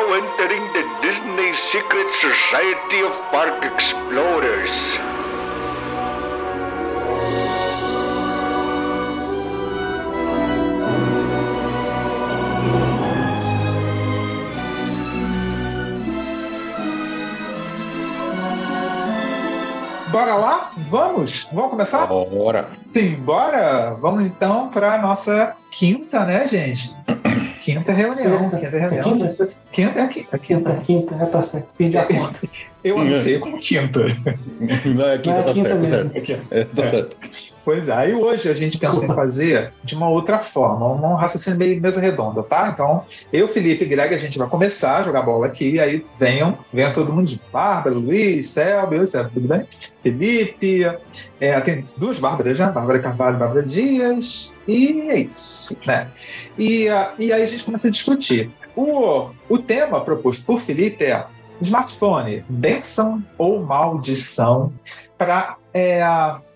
now entering the Disney Secret Society of Park Explorers. Bora lá? Vamos? Vamos começar? Bora. Sim, bora! Vamos então para a nossa quinta, né, gente? Quinta reunião. Sexta. Quinta reunião. É quinta? Sexta? Quinta é aqui. É Quinta, quinta. quinta, é, tá certo. Perdi a conta. Eu anunciei como quinta. Não é quinta, Não, é tá quinta certo, tá mesmo. certo. É, tá É. certo. Pois é, e hoje a gente pensou em fazer de uma outra forma, um raciocínio meio mesa redonda, tá? Então, eu, Felipe e Greg, a gente vai começar a jogar bola aqui, aí venham, venham todo mundo. Bárbara, Luiz, Selby, Selby, tudo bem? Felipe, é, tem duas Bárbaras, né? Bárbara Carvalho e Bárbara Dias, e é isso, né? E, ah, e aí a gente começa a discutir. O, o tema proposto por Felipe é smartphone, benção ou maldição para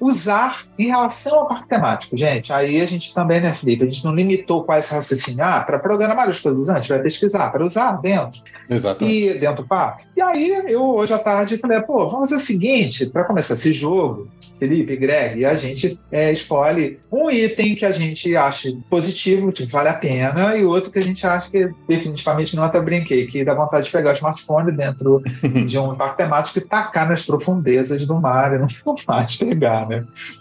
usar em relação ao parque temático. Gente, aí a gente também, né, Felipe? A gente não limitou quais raciocinar para programar as coisas antes, vai pesquisar, para usar dentro Exatamente. e dentro do parque. E aí, eu hoje à tarde falei, pô, vamos fazer o seguinte, para começar esse jogo, Felipe, Greg, a gente é, escolhe um item que a gente acha positivo, que vale a pena, e outro que a gente acha que definitivamente não até brinquei, que dá vontade de pegar o smartphone dentro de um parque temático e tacar nas profundezas do mar e não mais pegar, né?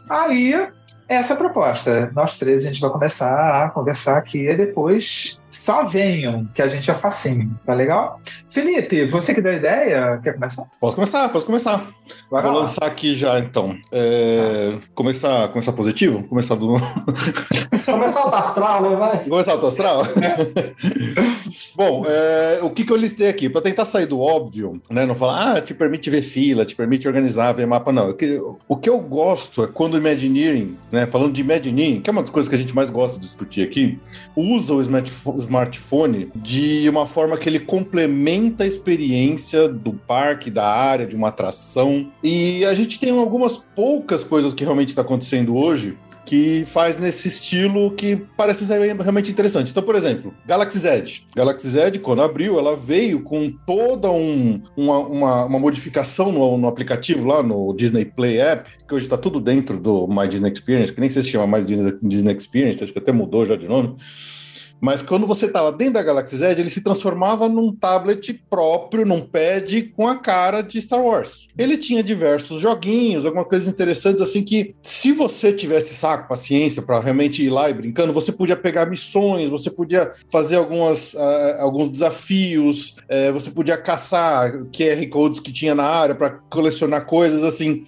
Aí, essa é a proposta. Nós três a gente vai começar a conversar aqui e depois só venham, que a gente é facinho, tá legal? Felipe, você que deu a ideia, quer começar? Posso começar, posso começar. Bora Vou lá. lançar aqui já, então. É, começar, começar positivo? Começar do. Começar o astral, né? Vai. começar do astral? Bom, é, o que, que eu listei aqui? Para tentar sair do óbvio, né? Não falar, ah, te permite ver fila, te permite organizar, ver mapa, não. Eu que- o que eu gosto é quando o Imagineering, né? Falando de Imagineering, que é uma das coisas que a gente mais gosta de discutir aqui, usa o smartpho- o smartphone de uma forma que ele complementa a experiência do parque, da área, de uma atração. E a gente tem algumas poucas coisas que realmente está acontecendo hoje que faz nesse estilo que parece ser realmente interessante. Então, por exemplo, Galaxy Z. Galaxy Z, quando abriu, ela veio com toda um- uma, uma- uma modificação no, no aplicativo lá, no Disney Play App, que hoje está tudo dentro do My Disney Experience, que nem sei se chama mais Disney, Disney Experience, acho que até mudou já de nome. Mas quando você estava dentro da Galaxy Z, ele se transformava num tablet próprio, num pad com a cara de Star Wars. Ele tinha diversos joguinhos, algumas coisas interessantes, assim que se você tivesse saco, paciência para realmente ir lá e brincando, você podia pegar missões, você podia fazer algumas, ah, alguns desafios, eh, você podia caçar QR codes que tinha na área para colecionar coisas assim.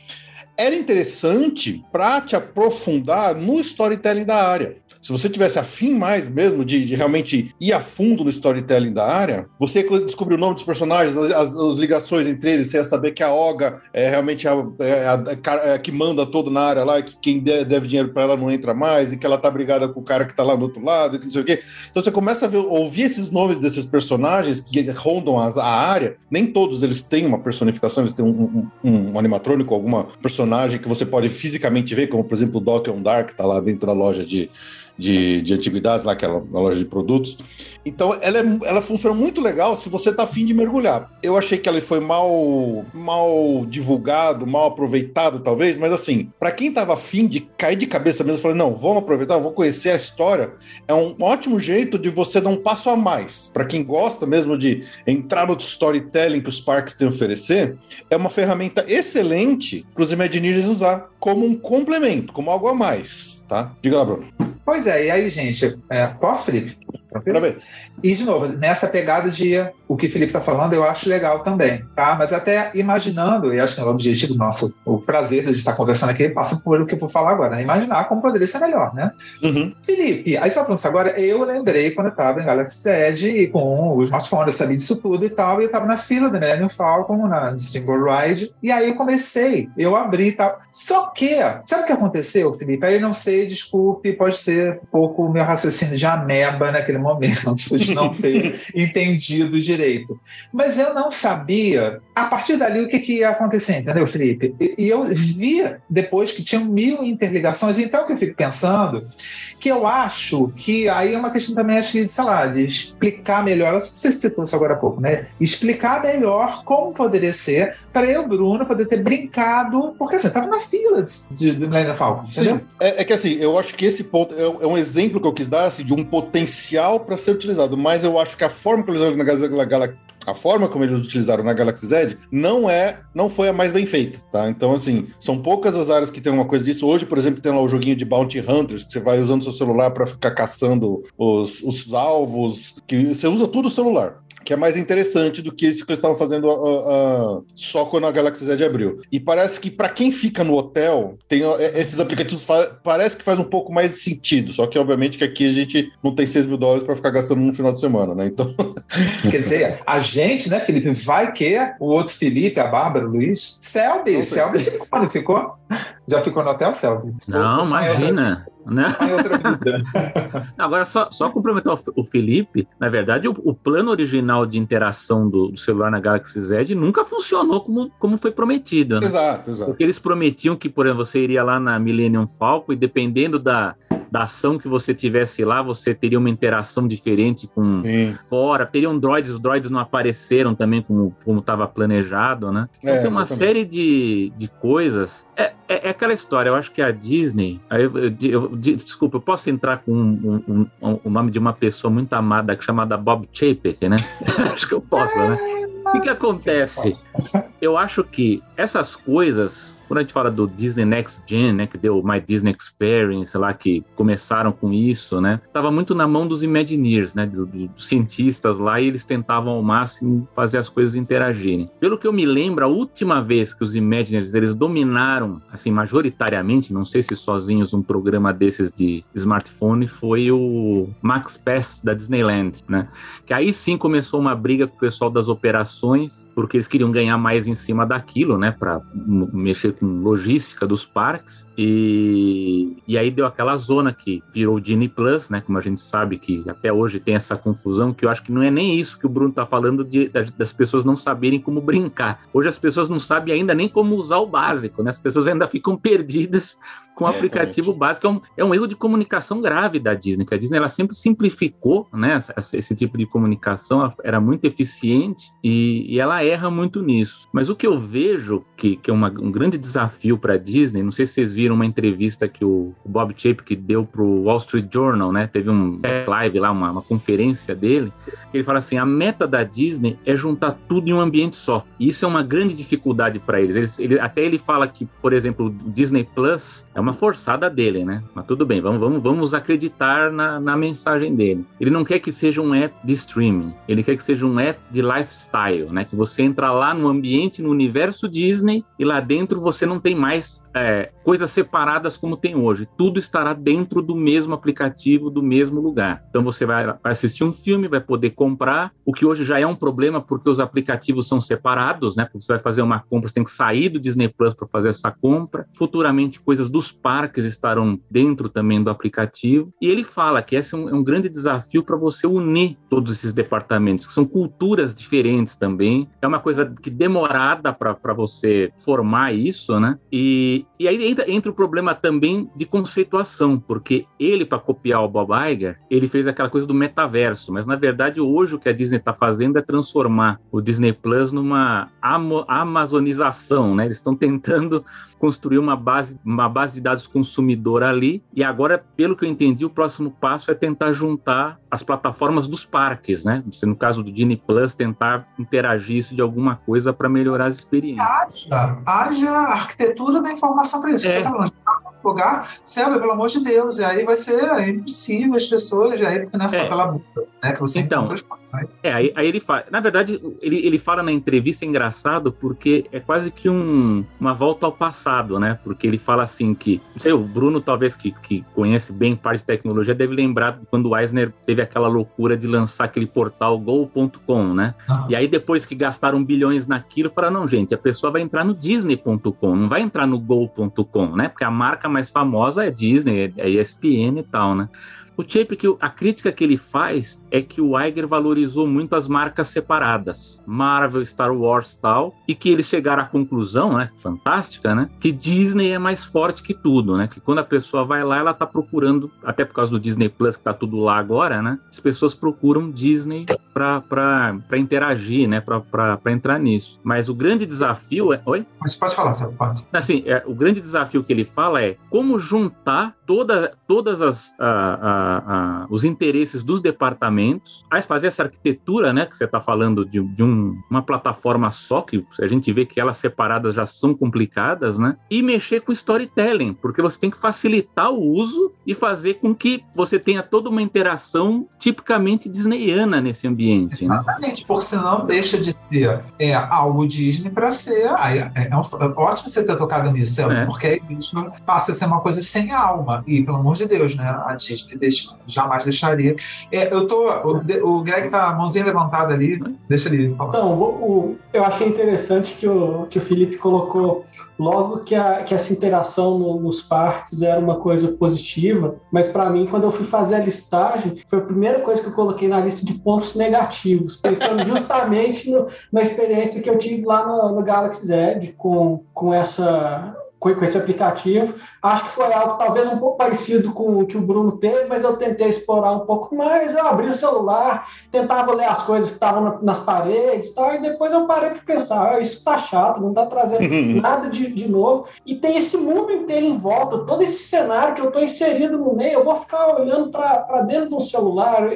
Era interessante para te aprofundar no storytelling da área. Se você tivesse afim mais mesmo de, de realmente ir a fundo no storytelling da área, você descobrir o nome dos personagens, as, as- as ligações entre eles, você ia saber que a Oga é realmente a, é a- a cara- é a que manda todo na área lá, que quem de- deve dinheiro para ela não entra mais, e que ela tá brigada com o cara que tá lá do outro lado, que não sei o quê. Então você começa a ver- ouvir esses nomes desses personagens que rondam as- a área. Nem todos eles têm uma personificação, eles têm um, um, um animatrônico, alguma personagem que você pode fisicamente ver, como por exemplo o Doc on Dark, que tá lá dentro da loja de, de, de antiguidades, lá aquela na loja de produtos. Então ela, é- ela funciona muito legal se você tá afim de mergulhar. Eu achei que ela foi mal, mal divulgado, mal aproveitado, talvez, mas assim, para quem tava afim de cair de cabeça mesmo, falei, não, vamos aproveitar, vou conhecer a história. É um ótimo jeito de você dar um passo a mais. Para quem gosta mesmo de entrar no storytelling que os parques têm a oferecer, é uma ferramenta excelente para os Imagineers usar como um complemento, como algo a mais, tá? Diga lá, Bruno. Pois é, e aí, gente, é, posso, Felipe? Ver. E, de novo, nessa pegada de o que o Felipe está falando, eu acho legal também, tá? Mas até imaginando, e acho que é o objetivo nosso, o prazer de estar conversando aqui, passa por o que eu vou falar agora, né? Imaginar como poderia ser melhor, né? Uhum. Felipe, aí você vai falando isso agora, eu lembrei quando eu estava em Galaxy Z e com o smartphone, eu sabia disso tudo e tal, e eu estava na fila do Millennium Falcon, na Single Ride, e aí eu comecei, eu abri e tal. Só que, sabe o que aconteceu, Felipe? Aí eu não sei, desculpe, pode ser um pouco o meu raciocínio de ameba naquele momento de não ter entendido direito. Mas eu não sabia, a partir dali, o que, que ia acontecer, entendeu, Felipe? E, e eu via depois que tinham mil interligações, então que eu fico pensando que eu acho que aí é uma questão também, acho que, sei lá, de explicar melhor, você citou isso agora há pouco, né? Explicar melhor como poderia ser para eu, Bruno, poder ter brincado, porque assim, estava na fila de, de Millennium Falcon, entendeu? Sim, é, é, que assim, eu acho que esse ponto é, é, um exemplo que eu quis dar assim, de um potencial para ser utilizado, mas eu acho que a forma que eles na Galaxy a forma como eles utilizaram na Galaxy Z não é, não foi a mais bem feita, tá? Então, assim, são poucas as áreas que tem uma coisa disso. Hoje, por exemplo, tem lá o joguinho de Bounty Hunters, que você vai usando seu celular para ficar caçando os, os alvos, que você usa tudo o celular que é mais interessante do que isso que eles estavam fazendo uh, uh, só quando a Galaxy Z abriu. E parece que para quem fica no hotel, tem uh, esses aplicativos parece que faz um pouco mais de sentido. Só que obviamente que aqui a gente não tem 6 mil dólares para ficar gastando no final de semana, né? Então. Quer dizer, a gente, né, Felipe, vai que o outro Felipe, a Bárbara, o Luiz, Selby, Selby ficou, não ficou? Já ficou no hotel, Selby? Não, imagina. Né? Agora, só, só complementar o, Felipe, na verdade, o, o plano original de interação do, do, celular na Galaxy Z nunca funcionou como, como foi prometido. Né? Exato, exato. Porque eles prometiam que, por exemplo, você iria lá na Millennium Falcon e dependendo da, da ação que você tivesse lá, você teria uma interação diferente com Sim. fora, teriam droids, os droids não apareceram também como estava planejado, né? Então é, tem uma exatamente. série de, de coisas. É, é, é, aquela história, eu acho que a Disney. Eu, eu, eu, desculpa, eu posso entrar com um, um, um, o nome de uma pessoa muito amada chamada Bob Chapek, né? acho que eu posso, né? O que, que acontece? Eu acho que essas coisas quando a gente fala do Disney Next Gen, né, que deu My Disney Experience, lá que começaram com isso, né, tava muito na mão dos Imagineers, né, dos, dos cientistas lá, e eles tentavam ao máximo fazer as coisas interagirem. Pelo que eu me lembro, a última vez que os Imagineers eles dominaram, assim, majoritariamente, não sei se sozinhos, um programa desses de smartphone, foi o Max Pass da Disneyland, né, que aí sim começou uma briga com o pessoal das operações, porque eles queriam ganhar mais em cima daquilo, né, para mexer com logística dos parques e, e aí deu aquela zona que virou o Disney Plus, né? Como a gente sabe que até hoje tem essa confusão, que eu acho que não é nem isso que o Bruno tá falando de, das pessoas não saberem como brincar. Hoje as pessoas não sabem ainda nem como usar o básico, né? As pessoas ainda ficam perdidas com o é, aplicativo básico. É um, é um, erro de comunicação grave da Disney, que a Disney ela sempre simplificou né, esse, esse tipo de comunicação, era muito eficiente e, e, ela erra muito nisso. Mas o que eu vejo que, que é uma, um grande desafio para a Disney, não sei se vocês viram uma entrevista que o, Bob Chapek deu para o Wall Street Journal, né? Teve um live lá, uma, uma conferência dele, ele fala assim: a meta da Disney é juntar tudo em um ambiente só. E isso é uma grande dificuldade para eles. ele, até ele fala que, por exemplo, o Disney Plus é uma forçada dele, né? Mas tudo bem, vamos, vamos, vamos acreditar na, na mensagem dele. Ele não quer que seja um app de streaming, ele quer que seja um app de lifestyle, né? Que você entra lá no ambiente, no universo Disney, e lá dentro você não tem mais é, coisas separadas como tem hoje. Tudo estará dentro do mesmo aplicativo, do mesmo lugar. Então você vai, assistir um filme, vai poder comprar, o que hoje já é um problema porque os aplicativos são separados, né? Porque você vai fazer uma compra, você tem que sair do Disney Plus para fazer essa compra. Futuramente, coisas dos parques estarão dentro também do aplicativo. E ele fala que esse é um, é um grande desafio para você unir todos esses departamentos, que são culturas diferentes também. É uma coisa que demorada para você formar isso, né? E, e, aí entra, entra, o problema também de conceituação, porque ele, para copiar o Bob Iger, ele fez aquela coisa do metaverso, mas na verdade hoje o que a Disney está fazendo é transformar o Disney Plus numa amazonização, né? Eles estão tentando construir uma base, uma base de dados consumidor ali. E agora, pelo que eu entendi, o próximo passo é tentar juntar as plataformas dos parques, né? No caso do Disney Plus, tentar interagir isso de alguma coisa para melhorar as experiências. Haja, haja arquitetura da informação para isso. É. Você tá falando, lugar, Selva, pelo amor de Deus, e aí vai ser é impossível as pessoas, aí, porque não é só é. pela boca, né? Que você então, é, aí, aí, ele fala. Na verdade, ele, ele fala na entrevista é engraçado porque é quase que um, uma volta ao passado, né? Porque ele fala assim que. Não sei, o Bruno, talvez que, que conhece bem parte de tecnologia, deve lembrar quando o Eisner teve aquela loucura de lançar aquele portal go.com, né? Ah. E aí, depois que gastaram bilhões naquilo, falaram: não, gente, a pessoa vai entrar no disney.com, não vai entrar no go.com, né? Porque a marca mais famosa é Disney, é ESPN e tal, né? O Chapek, a crítica que ele faz é que o Iger valorizou muito as marcas separadas, Marvel, Star Wars tal, e que eles chegaram à conclusão, né, fantástica, né, que Disney é mais forte que tudo, né, que quando a pessoa vai lá, ela tá procurando, até por causa do Disney Plus que tá tudo lá agora, né, as pessoas procuram Disney para interagir, né, para entrar nisso. Mas o grande desafio é, oi? Mas pode falar, Sérgio, pode. Assim, é, o grande desafio que ele fala é como juntar toda, todas as os interesses dos departamentos, aí fazer essa arquitetura, né, que você está falando de, de um, uma plataforma só, que a gente vê que elas separadas já são complicadas, né, e mexer com storytelling, porque você tem que facilitar o uso e fazer com que você tenha toda uma interação tipicamente disneyana nesse ambiente. Né? Exatamente, né? porque senão deixa de ser é, algo Disney para ser. É, é, é, é, ótimo você ter tocado nisso, é. porque aí passa a ser uma coisa sem alma. E, pelo amor de Deus, né? A Disney deixa, jamais deixaria. É, eu tô. O, o Greg tá mãozinha levantada ali, deixa ele falar. Então, o, eu achei interessante que o, que o Felipe colocou logo que, a, que essa interação no, nos parques era uma coisa positiva, mas para mim, quando eu fui fazer a listagem, foi a primeira coisa que eu coloquei na lista de pontos negativos, pensando justamente no, na experiência que eu tive lá no, no Galaxy Z com, com essa com, esse aplicativo. Acho que foi algo talvez um pouco parecido com o que o Bruno teve, mas eu tentei explorar um pouco mais. Eu abri o celular, tentava ler as coisas que estavam nas paredes tal, e depois eu parei para pensar: ah, isso está chato, não está trazendo nada de, de novo. E tem esse mundo inteiro em volta, todo esse cenário que eu estou inserido no meio, eu vou ficar olhando para dentro do celular.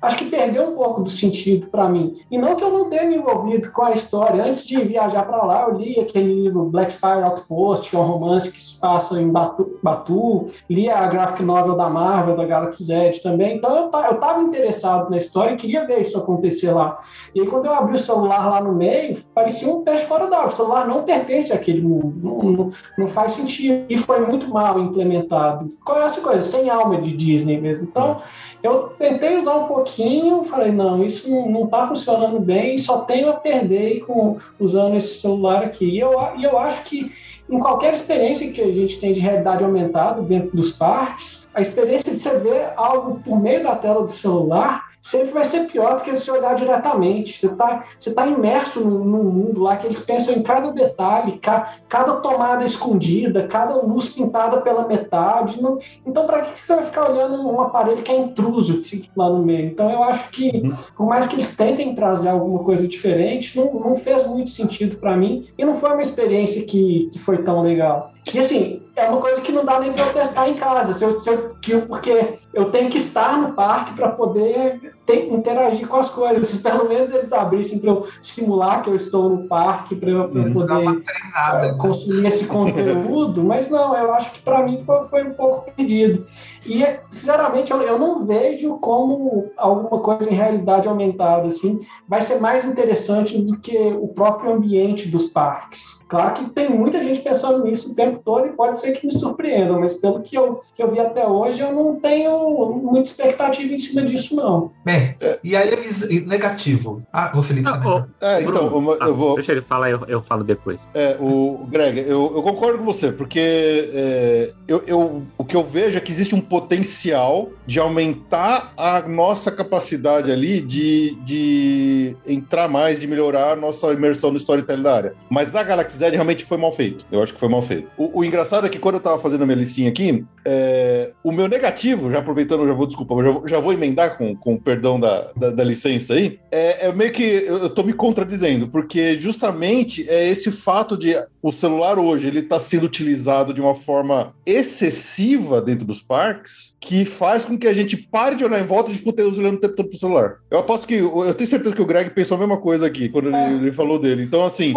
Acho que perdeu um pouco do sentido para mim. E não que eu não tenha me envolvido com a história. Antes de viajar para lá, eu li aquele livro Black Spire Outpost, que é um romance que se passa em Batu, Batu li a graphic novel da Marvel, da Galaxy Z também, então eu estava interessado na história e queria ver isso acontecer lá. E aí quando eu abri o celular lá no meio, parecia um peixe fora d'água, o celular não pertence àquele mundo, não, não, não, faz sentido, e foi muito mal implementado. Ficou essa coisa, sem alma de Disney mesmo. Então, eu tentei usar um pouquinho, falei, não, isso não está funcionando bem, só tenho a perder com, usando esse celular aqui. E eu, e eu acho que em qualquer experiência que a gente tem de realidade aumentada dentro dos parques, a experiência de você ver algo por meio da tela do celular sempre vai ser pior do que você olhar diretamente. Você está você tá imerso num, num, mundo lá que eles pensam em cada detalhe, ca, cada tomada escondida, cada luz pintada pela metade. Não, então, para que você vai ficar olhando um aparelho que é intruso lá no meio? Então, eu acho que, uhum. por mais que eles tentem trazer alguma coisa diferente, não, não fez muito sentido para mim e não foi uma experiência que, que foi tão legal. E assim, é uma coisa que não dá nem para eu testar em casa, se eu, se eu, porque eu tenho que estar no parque para poder ter, interagir com as coisas. Se pelo menos eles abrissem para eu simular que eu estou no parque, para eu, pra poder treinada, é, consumir esse conteúdo, mas não, eu acho que para mim foi, foi um pouco pedido. E, sinceramente, eu, eu não vejo como alguma coisa em realidade aumentada assim vai ser mais interessante do que o próprio ambiente dos parques. Claro que tem muita gente pensando nisso o tempo todo e pode ser que me surpreendam, mas pelo que eu, que eu vi até hoje, eu não tenho muita expectativa em cima disso, não. Bem, e aí negativo. Ah, o Felipe. Não, tá é, então, Bruno, eu vou. Ah, deixa ele falar, eu, eu falo depois. É, o Greg, eu, eu concordo com você, porque é, eu, eu, o que eu vejo é que existe um potencial de aumentar a nossa capacidade ali de, de entrar mais, de melhorar a nossa imersão no storytelling da área. Mas da Galaxy Z realmente foi mal feito. Eu acho que foi mal feito. O, o engraçado é que quando eu tava fazendo a minha listinha aqui, é, o meu negativo, já aproveitando, já vou, desculpa, mas já vou, já vou emendar com, com o perdão da, da, da licença aí, é, é, meio que eu, tô me contradizendo, porque justamente é esse fato de o celular hoje ele tá sendo utilizado de uma forma excessiva dentro dos parques, que faz com que a gente pare de olhar em volta e fique olhando o tempo todo pro celular. Eu aposto que, eu tenho certeza que o Greg pensou a mesma coisa aqui, quando ele, é. ele falou dele. Então, assim,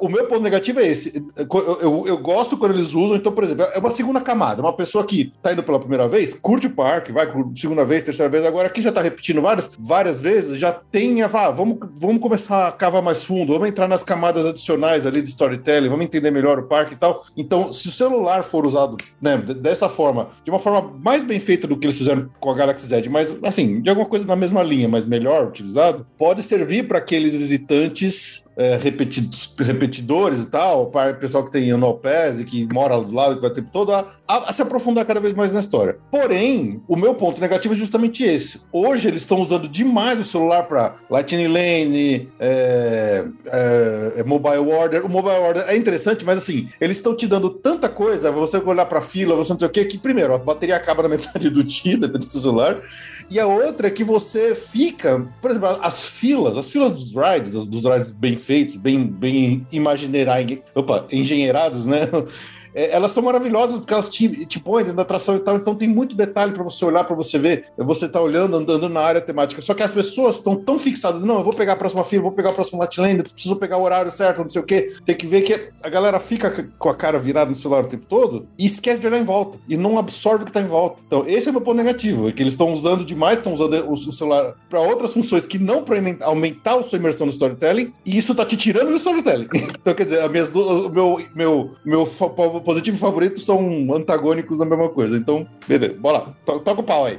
o meu ponto negativo é esse. Eu, eu, eu, gosto quando eles usam, então, por exemplo, é uma segunda camada. Uma pessoa que tá indo pela primeira vez, curte o parque, vai por segunda vez, terceira vez, agora aqui já tá repetindo várias, várias vezes, já tem a, ah, vamos, vamos começar a cavar mais fundo, vamos entrar nas camadas adicionais ali de storytelling, vamos entender melhor o parque e tal. Então, se o celular for usado né, dessa forma, de uma forma mais bem feita do que eles fizeram com a Galaxy Z, mas assim, de alguma coisa na mesma linha, mas melhor utilizado, pode servir para aqueles visitantes é, repetidores e tal, para o pessoal que tem Anopese, que mora do lado, que vai ter todo, a, a, a, se aprofundar cada vez mais na história. Porém, o meu ponto negativo é justamente esse. Hoje eles estão usando demais o celular para Lightning Lane, é, é, é, Mobile Order. O Mobile Order é interessante, mas assim, eles estão te dando tanta coisa, você olhar para fila, você não sei o que, que primeiro, a bateria acaba na metade do dia, dependendo do celular. E a outra é que você fica, por exemplo, as filas, as filas dos rides, dos rides bem feitos, bem, bem imaginerados, opa, engenheirados, né? É, elas são maravilhosas porque elas te, te põem dentro da atração e tal. Então tem muito detalhe para você olhar, para você ver. Você tá olhando, andando na área temática. Só que as pessoas estão tão fixadas, não, eu vou pegar a próxima fila, vou pegar a próxima Latland, preciso pegar o horário certo, não sei o quê. Tem que ver que a galera fica com a cara virada no celular o tempo todo e esquece de olhar em volta e não absorve o que tá em volta. Então, esse é o meu ponto negativo, é que eles estão usando demais, estão usando o, o celular para outras funções que não para aumentar a sua imersão no storytelling, e isso tá te tirando do storytelling. então, quer dizer, a minha, o meu, meu, meu positivo favorito são antagônicos da mesma coisa. Então, beleza, bora toca o pau aí.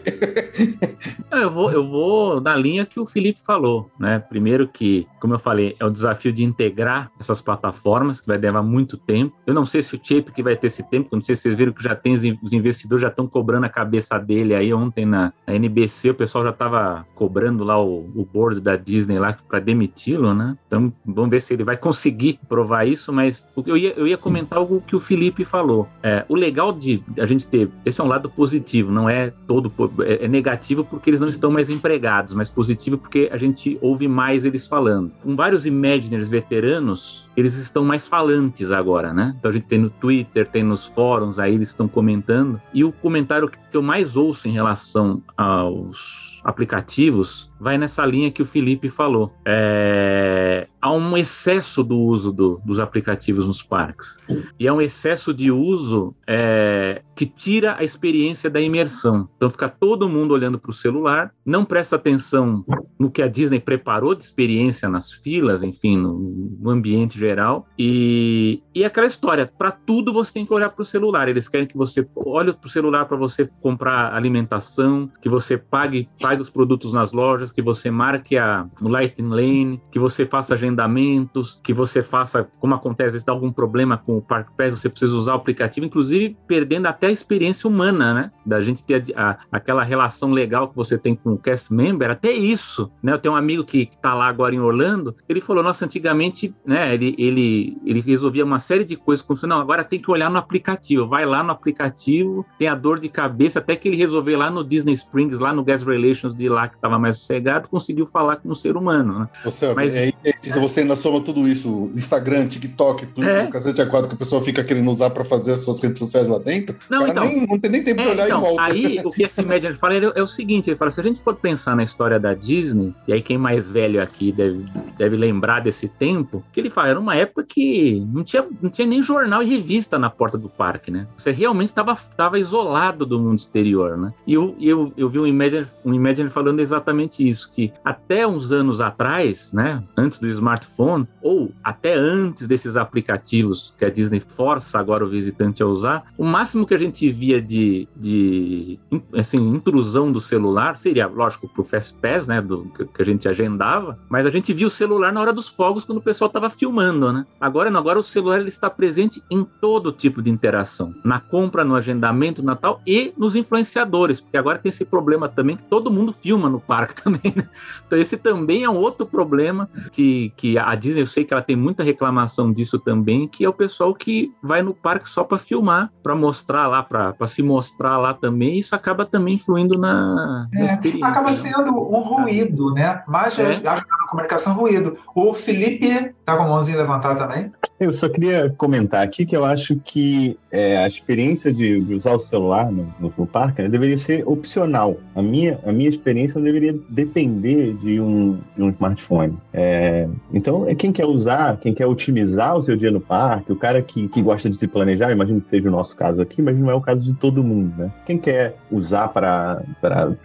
eu, vou, eu vou na linha que o Felipe falou, né? Primeiro que, como eu falei, é o desafio de integrar essas plataformas, que vai levar muito tempo. Eu não sei se o Chip que vai ter esse tempo, não sei se vocês viram que já tem, os investidores já estão cobrando a cabeça dele aí ontem na, na NBC, o pessoal já estava cobrando lá o, o board da Disney lá para demiti-lo, né? Então, vamos ver se ele vai conseguir provar isso, mas eu ia, eu ia comentar algo que o Felipe falou. É, o legal de a gente ter, esse é um lado positivo, não é todo é, é, negativo porque eles não estão mais empregados, mas positivo porque a gente ouve mais eles falando. Com vários Imaginers veteranos, eles estão mais falantes agora, né? Então a gente tem no Twitter, tem nos fóruns, aí eles estão comentando. E o comentário que eu mais ouço em relação aos aplicativos vai nessa linha que o Felipe falou. É, há um excesso do uso do, dos aplicativos nos parques. E é um excesso de uso é, que tira a experiência da imersão. Então fica todo mundo olhando para o celular, não presta atenção no que a Disney preparou de experiência nas filas, enfim, no, no ambiente geral. E, e aquela história, para tudo você tem que olhar para o celular. Eles querem que você olhe para o celular para você comprar alimentação, que você pague, pague os produtos nas lojas, que você marque a, Lightning Lane, que você faça agendamentos, que você faça, como acontece, se dá algum problema com o Park Pass, você precisa usar o aplicativo, inclusive perdendo até a experiência humana, né? Da gente ter a, a, aquela relação legal que você tem com o cast member, até isso, né? Eu tenho um amigo que está lá agora em Orlando, ele falou, nossa, antigamente, né, ele, ele, ele resolvia uma série de coisas com não, agora tem que olhar no aplicativo, vai lá no aplicativo, tem a dor de cabeça, até que ele resolveu lá no Disney Springs, lá no Guest Relations de lá, que estava mais conseguiu falar com um ser humano. Né? Você, Mas, é, é, se você ainda soma tudo isso, Instagram, TikTok, tudo, é. o cacete a quatro que a pessoa fica querendo usar para fazer as suas redes sociais lá dentro, não, então, nem, não tem nem tempo é, de olhar então, em volta. Aí, o que esse média fala é, é, o seguinte, ele fala, se a gente for pensar na história da Disney, e aí quem mais velho aqui deve, deve lembrar desse tempo, que ele fala, era uma época que não tinha, não tinha nem jornal e revista na porta do parque, né? Você realmente estava isolado do mundo exterior, né? E eu, eu, eu vi um Imagine, um Imagine falando exatamente isso, que até uns anos atrás, né, antes do smartphone, ou até antes desses aplicativos que a Disney força agora o visitante a usar, o máximo que a gente via de, de assim, intrusão do celular seria, lógico, pro Fast Pass, né, do, que a gente agendava, mas a gente via o celular na hora dos fogos quando o pessoal estava filmando, né? Agora não, agora o celular ele está presente em todo tipo de interação, na compra, no agendamento, no Natal e nos influenciadores, porque agora tem esse problema também que todo mundo filma no parque também, né? Então, esse também é um outro problema que, que a Disney, eu sei que ela tem muita reclamação disso também, que é o pessoal que vai no parque só para filmar, para mostrar lá, para se mostrar lá também. Isso acaba também influindo na, é, na experiência. Acaba sendo um ruído, né? Mais é. acho que na comunicação, ruído. O Felipe tá com a mãozinha levantada também. Eu só queria comentar aqui que eu acho que é, a experiência de, usar o celular no, no, no parque né, deveria ser opcional. A minha, a minha experiência deveria depender de um, de um smartphone. É, então, é quem quer usar, quem quer otimizar o seu dia no parque, o cara que, que gosta de se planejar, imagino que seja o nosso caso aqui, mas não é o caso de todo mundo, né? Quem quer usar para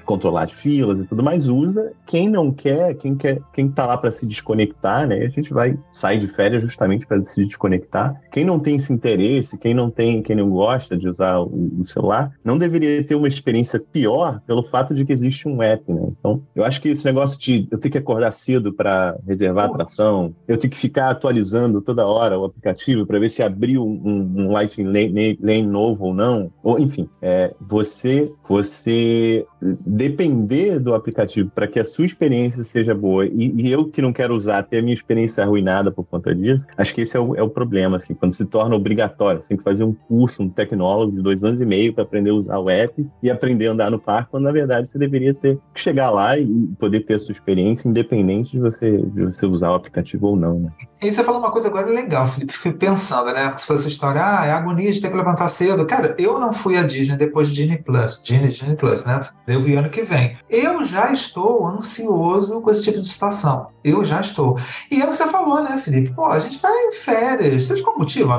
controlar as filas e tudo mais, usa. Quem não quer, quem quer, quem tá lá para se desconectar, né? A gente vai sair de férias justamente para se se desconectar. Quem não tem esse interesse, quem não tem, quem não gosta de usar o, celular, não deveria ter uma experiência pior pelo fato de que existe um app, né? Então, eu acho que esse negócio de eu ter que acordar cedo para reservar atração, eu ter que ficar atualizando toda hora o aplicativo para ver se abriu um, um Lightning lane, lane, novo ou não, ou enfim, é, você você depender do aplicativo para que a sua experiência seja boa e, e, eu que não quero usar ter a minha experiência arruinada por conta disso, acho que esse é o, é o problema, assim, quando se torna obrigatório, você tem que fazer um curso, um tecnólogo de dois anos e meio para aprender a usar o app e aprender a andar no parque, quando na verdade você deveria ter que chegar lá e poder ter a sua experiência independente de você, de você usar o aplicativo ou não, né? E você falou uma coisa agora legal, Felipe, fiquei pensando, né, se fosse a história, ah, é agonia de ter que levantar cedo. Cara, eu não fui à Disney depois de Disney Plus, Disney, Disney Plus, né? Eu vi ano que vem. Eu já estou ansioso com esse tipo de situação. Eu já estou. E é o que você falou, né, Felipe? Pô, a gente vai em férias. Seja qual motivo?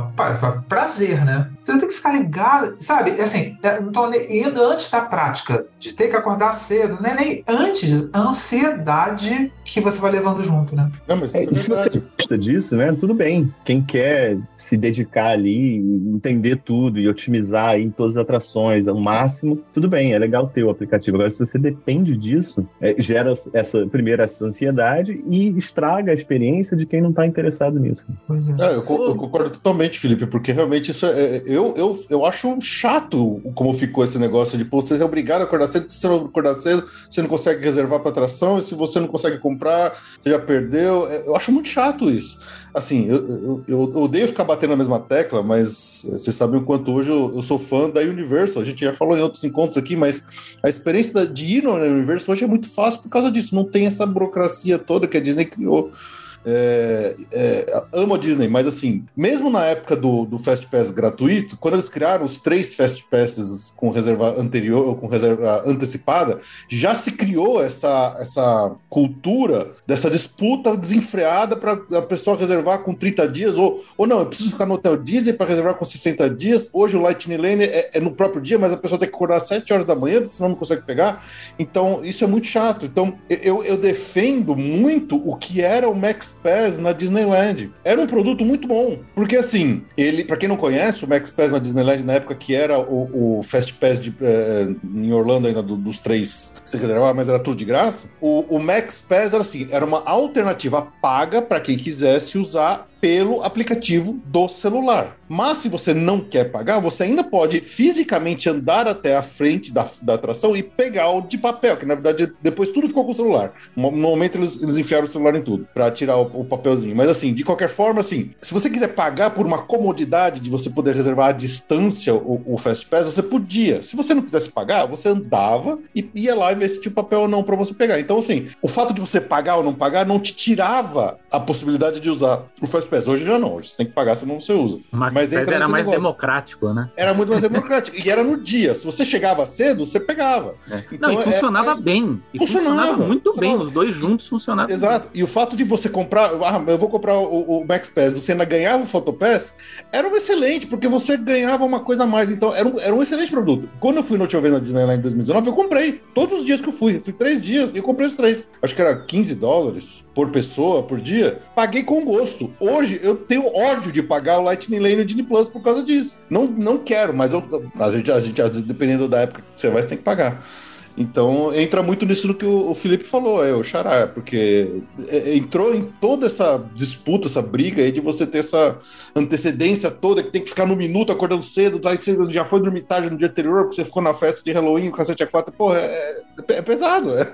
Prazer, né? Você tem que ficar ligado, sabe? Assim, é, não tô indo antes da prática de ter que acordar cedo, não é nem antes, a ansiedade que você vai levando junto, né? Não, mas é, se você gosta disso, né? Tudo bem. Quem quer se dedicar ali, entender tudo e otimizar em todas as atrações ao máximo, tudo bem, é legal ter o aplicativo. Agora, se você depende disso, é, gera essa primeira essa ansiedade e estraga a experiência de quem não está interessado nisso. Pois é. é eu, eu, concordo totalmente, Felipe, porque realmente isso é, é. Eu, eu, eu acho chato como ficou esse negócio de pô, você é obrigado a acordar cedo, se você não acordar cedo, você não consegue reservar para atração, e se você não consegue comprar, você já perdeu. É, eu acho muito chato isso. Assim, eu, eu, eu odeio ficar batendo na mesma tecla, mas vocês sabem o quanto hoje eu, eu, sou fã da Universal. A gente já falou em outros encontros aqui, mas a experiência de ir na Universal hoje é muito fácil por causa disso. Não tem essa burocracia toda que a Disney criou é, é, amo a Disney, mas assim, mesmo na época do, do Fast Pass gratuito, quando eles criaram os três Fast Passes com reserva anterior, com reserva antecipada, já se criou essa, essa cultura dessa disputa desenfreada para a pessoa reservar com 30 dias, ou, ou não, eu preciso ficar no hotel Disney para reservar com 60 dias. Hoje o Lightning Lane é, é, no próprio dia, mas a pessoa tem que acordar às 7 horas da manhã, senão não consegue pegar. Então, isso é muito chato. Então, eu, eu defendo muito o que era o Max Pass na Disneyland. Era um produto muito bom, porque assim, ele, para quem não conhece, o Max Pass na Disneyland na época que era o, o Fast Pass de, eh, em Orlando ainda do, dos três você reservava, mas era tudo de graça. O, o Max Pass era assim, era uma alternativa paga para quem quisesse usar pelo aplicativo do celular. Mas se você não quer pagar, você ainda pode fisicamente andar até a frente da, da atração e pegar o de papel, que na verdade depois tudo ficou com o celular. No momento eles, eles enfiaram o celular em tudo para tirar o, o, papelzinho. Mas assim, de qualquer forma, assim, se você quiser pagar por uma comodidade de você poder reservar à distância o, o Fast Pass, você podia. Se você não quisesse pagar, você andava e ia lá e ver se tinha papel ou não para você pegar. Então, assim, o fato de você pagar ou não pagar não te tirava a possibilidade de usar o Fast Hoje já não, hoje você tem que pagar, senão você usa. Mas, Mas era mais negócio. democrático, né? Era muito mais democrático. E era no dia. Se você chegava cedo, você pegava. É. Então, não, e é, funcionava é, bem. E funcionava, funcionava muito funcionava. bem. Os dois juntos funcionavam. Exato. Bem. E o fato de você comprar, ah, eu vou comprar o, o Max Pass, você ainda ganhava o Photopass, era um excelente, porque você ganhava uma coisa a mais. Então, era um, era um excelente produto. Quando eu fui na última vez na Disneyland em 2019, eu comprei. Todos os dias que eu fui. Eu fui três dias e eu comprei os três. Acho que era 15 dólares por pessoa, por dia. Paguei com gosto. Hoje, eu tenho ódio de pagar o Lightning Lane e o Disney Plus por causa disso. Não, não quero, mas eu, a, gente, a gente, às vezes, dependendo da época que você vai, você tem que pagar. Então entra muito nisso do que o, Felipe falou, é o Xará, porque é, é, entrou em toda essa disputa, essa briga aí de você ter essa antecedência toda, que tem que ficar no minuto acordando cedo, já foi dormir tarde no dia anterior, porque você ficou na festa de Halloween, o cacete a quatro, porra, é, é, é pesado. É.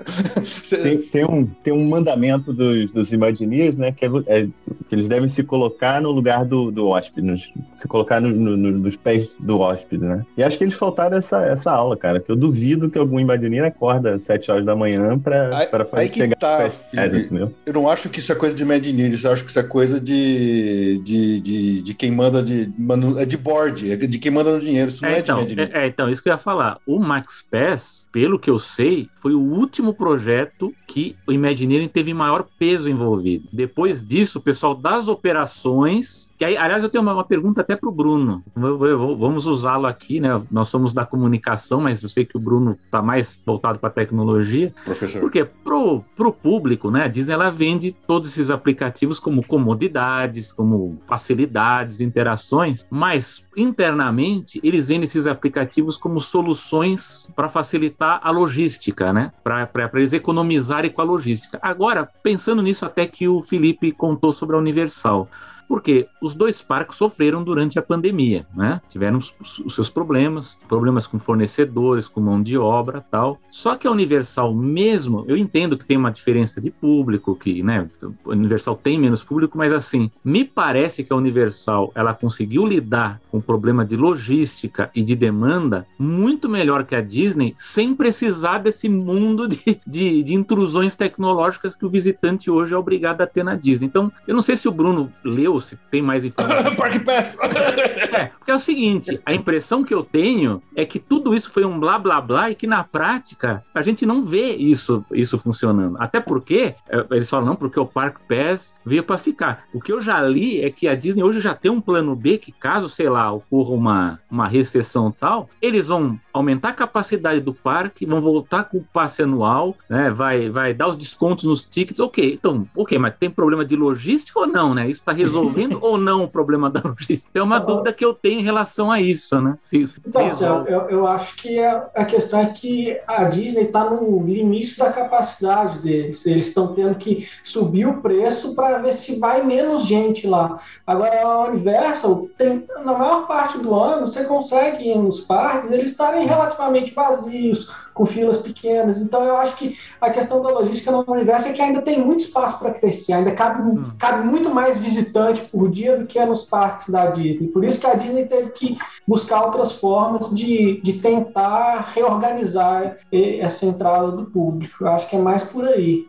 Tem, tem, um, tem um mandamento dos, dos Imagineers, né, que, é, que eles devem se colocar no lugar do, do hóspede, nos, se colocar no, no, nos pés do hóspede, né? E acho que eles faltaram essa, essa aula, cara, que eu duvido que algum Imagineer menina acorda às 7 horas da manhã pra, pra fazer aí chegar tá, entendeu? Eu não acho que isso é coisa de Imagineers, eu acho que isso é coisa de, de, de, de quem manda de, é de board, é de quem manda no dinheiro, isso não é, é então, de Imagineers. É, é, então, isso que eu ia falar. O Max Pass, pelo que eu sei, foi o último projeto que o Imagineering teve maior peso envolvido. Depois disso, o pessoal das operações que aí, aliás, eu tenho uma, uma pergunta até para o Bruno. Vamos usá-lo aqui, né? Nós somos da comunicação, mas eu sei que o Bruno está mais voltado para tecnologia. Professor. Porque pro, pro público, né, a Disney ela vende todos esses aplicativos como comodidades, como facilidades, interações, mas internamente eles vendem esses aplicativos como soluções para facilitar a logística, né? Para eles economizarem com a logística. Agora, pensando nisso até que o Felipe contou sobre a Universal. Porque os dois parques sofreram durante a pandemia, né? Tiveram os, seus problemas, problemas com fornecedores, com mão de obra, tal. Só que a Universal mesmo, eu entendo que tem uma diferença de público, que, né, a Universal tem menos público, mas assim, me parece que a Universal, ela conseguiu lidar com o problema de logística e de demanda muito melhor que a Disney, sem precisar desse mundo de, de, de intrusões tecnológicas que o visitante hoje é obrigado a ter na Disney. Então, eu não sei se o Bruno leu se tem mais informação. Park Pass! é, porque é o seguinte, a impressão que eu tenho é que tudo isso foi um blá blá blá e que na prática a gente não vê isso, isso funcionando. Até porque, é, eles falam, não, porque o Park Pass veio para ficar. O que eu já li é que a Disney hoje já tem um plano B que caso, sei lá, ocorra uma, uma recessão tal, eles vão aumentar a capacidade do parque, vão voltar com o passe anual, né, vai, vai dar os descontos nos tickets, ok, então, ok, mas tem problema de logística ou não, né? Isso está resolvido resolvendo ou não o problema da logística? É uma ah. dúvida que eu tenho em relação a isso, né? Se, se então, eu, eu, acho que a, a questão é que a Disney está no limite da capacidade deles. Eles estão tendo que subir o preço para ver se vai menos gente lá. Agora, a Universal, tem, na maior parte do ano, você consegue ir nos parques, eles estarem relativamente vazios, com filas pequenas. Então, eu acho que a questão da logística no universo é que ainda tem muito espaço para crescer, ainda cabe, hum. cabe muito mais visitante por dia do que é nos parques da Disney. Por isso que a Disney teve que buscar outras formas de, de tentar reorganizar essa entrada do público. Eu acho que é mais por aí.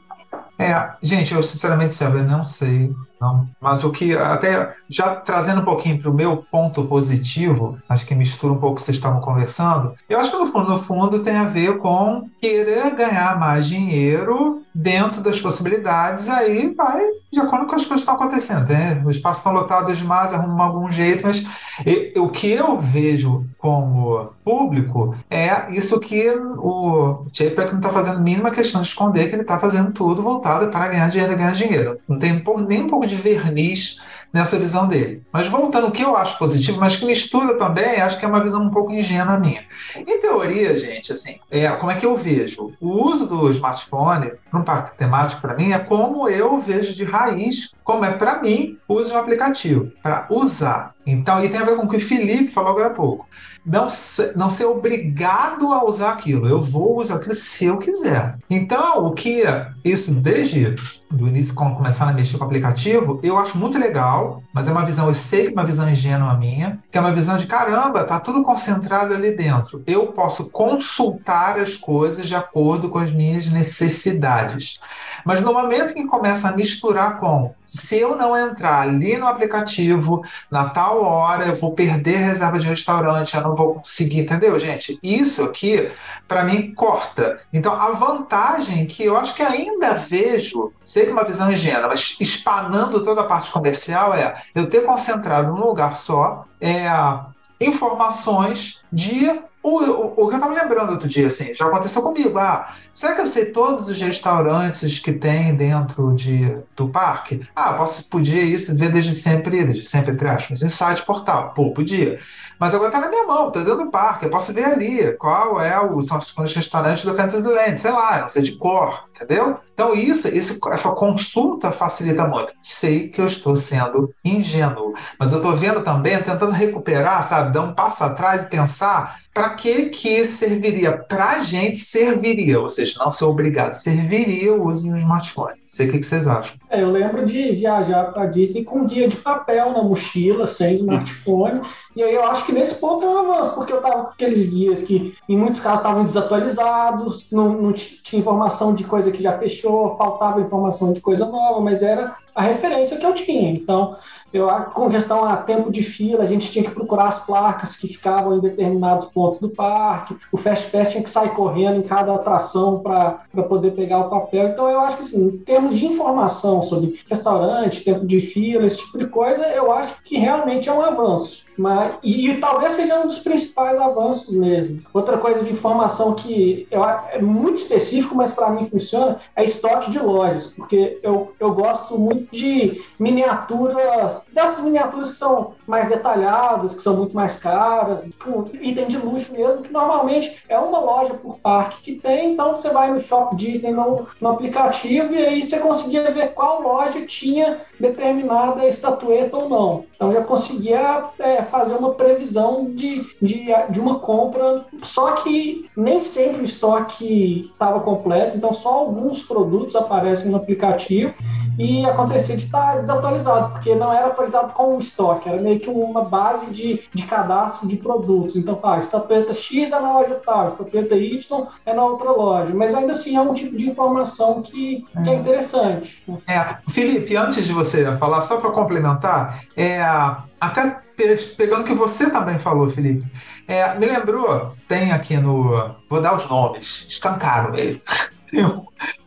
É, gente, eu sinceramente, Sérgio, não sei. Não. Mas o que, até já trazendo um pouquinho para o meu ponto positivo, acho que mistura um pouco o que vocês estavam conversando, eu acho que no fundo, no fundo tem a ver com querer ganhar mais dinheiro dentro das possibilidades, aí vai de acordo com as coisas que estão acontecendo. Né? O espaço está lotado demais, arruma algum jeito, mas o que eu vejo como público é isso que o Chapek não está fazendo mínima questão de esconder que ele está fazendo tudo voltado para ganhar dinheiro, ganhar dinheiro. Não tem nem um pouco de verniz nessa visão dele. Mas voltando, o que eu acho positivo, mas que mistura também, acho que é uma visão um pouco ingênua minha. Em teoria, gente, assim, é, como é que eu vejo? O uso do smartphone para um parque temático, para mim, é como eu vejo de raiz, como é para mim, o uso de um aplicativo, para usar. Então, e tem a ver com o que o Felipe falou agora há pouco não, não ser obrigado a usar aquilo. Eu vou usar aquilo se eu quiser. Então, o que isso desde do início, quando começar a mexer com o aplicativo, eu acho muito legal, mas é uma visão, eu sei que é uma visão ingênua minha, que é uma visão de caramba, tá tudo concentrado ali dentro. Eu posso consultar as coisas de acordo com as minhas necessidades. Mas no momento que começa a misturar com se eu não entrar ali no aplicativo, na tal hora, eu vou perder reserva de restaurante, eu não vou conseguir, entendeu, gente? Isso aqui, para mim, corta. Então, a vantagem que eu acho que ainda vejo, sei que é uma visão ingênua, mas espanando toda a parte comercial é eu ter concentrado num lugar só, é informações de o, o, o, que eu estava lembrando outro dia, assim, já aconteceu comigo. Ah, será que eu sei todos os restaurantes que tem dentro de, do parque? Ah, posso, podia isso ver desde sempre, desde sempre, entre aspas, em site, portal. Pô, podia. Mas agora está na minha mão, está dentro do parque. Eu posso ver ali qual é o, são os restaurantes do Fantasyland, sei lá, não sei de cor, entendeu? Então, isso, esse, essa consulta facilita muito. Sei que eu estou sendo ingênuo, mas eu estou vendo também, tentando recuperar, sabe, dar um passo atrás e pensar para que que serviria? Para a gente serviria, ou seja, não ser obrigado, serviria o uso de um smartphone. Sei o que, que vocês acham. É, eu lembro de viajar para Disney com guia de papel na mochila, sem smartphone, e aí eu acho que nesse ponto é um avanço, porque eu estava com aqueles guias que em muitos casos estavam desatualizados, não, não tinha informação de coisa que já fechou, faltava informação de coisa nova, mas era a referência que eu tinha. Então, eu, com questão a tempo de fila, a gente tinha que procurar as placas que ficavam em determinados pontos do parque. O Fast Pass tinha que sair correndo em cada atração para poder pegar o papel. Então, eu acho que, assim, termos de informação sobre restaurante, tempo de fila, esse tipo de coisa, eu acho que realmente é um avanço. Mas, e, e, talvez seja um dos principais avanços mesmo. Outra coisa de informação que eu, é muito específico, mas para mim funciona, é estoque de lojas, porque eu, eu gosto muito de miniaturas, dessas miniaturas que são mais detalhadas, que são muito mais caras, com item de luxo mesmo, que normalmente é uma loja por parque que tem, então você vai no Shop Disney no, no aplicativo e aí você conseguia ver qual loja tinha determinada estatueta ou não. Então já conseguia é, fazer uma previsão de, de, de uma compra, só que nem sempre o estoque estava completo, então só alguns produtos aparecem no aplicativo. E acontecia de estar desatualizado, porque não era atualizado com o estoque, era meio que uma base de, de cadastro de produtos. Então, ah, estatueta X é na loja tal, estatueta Y é na outra loja, mas ainda assim é um tipo de informação que, que é, é interessante. É, Felipe, antes de você falar, só para complementar, é, até pegando o que você também falou, Felipe, é, me lembrou, tem aqui no. Vou dar os nomes, escancaram ele.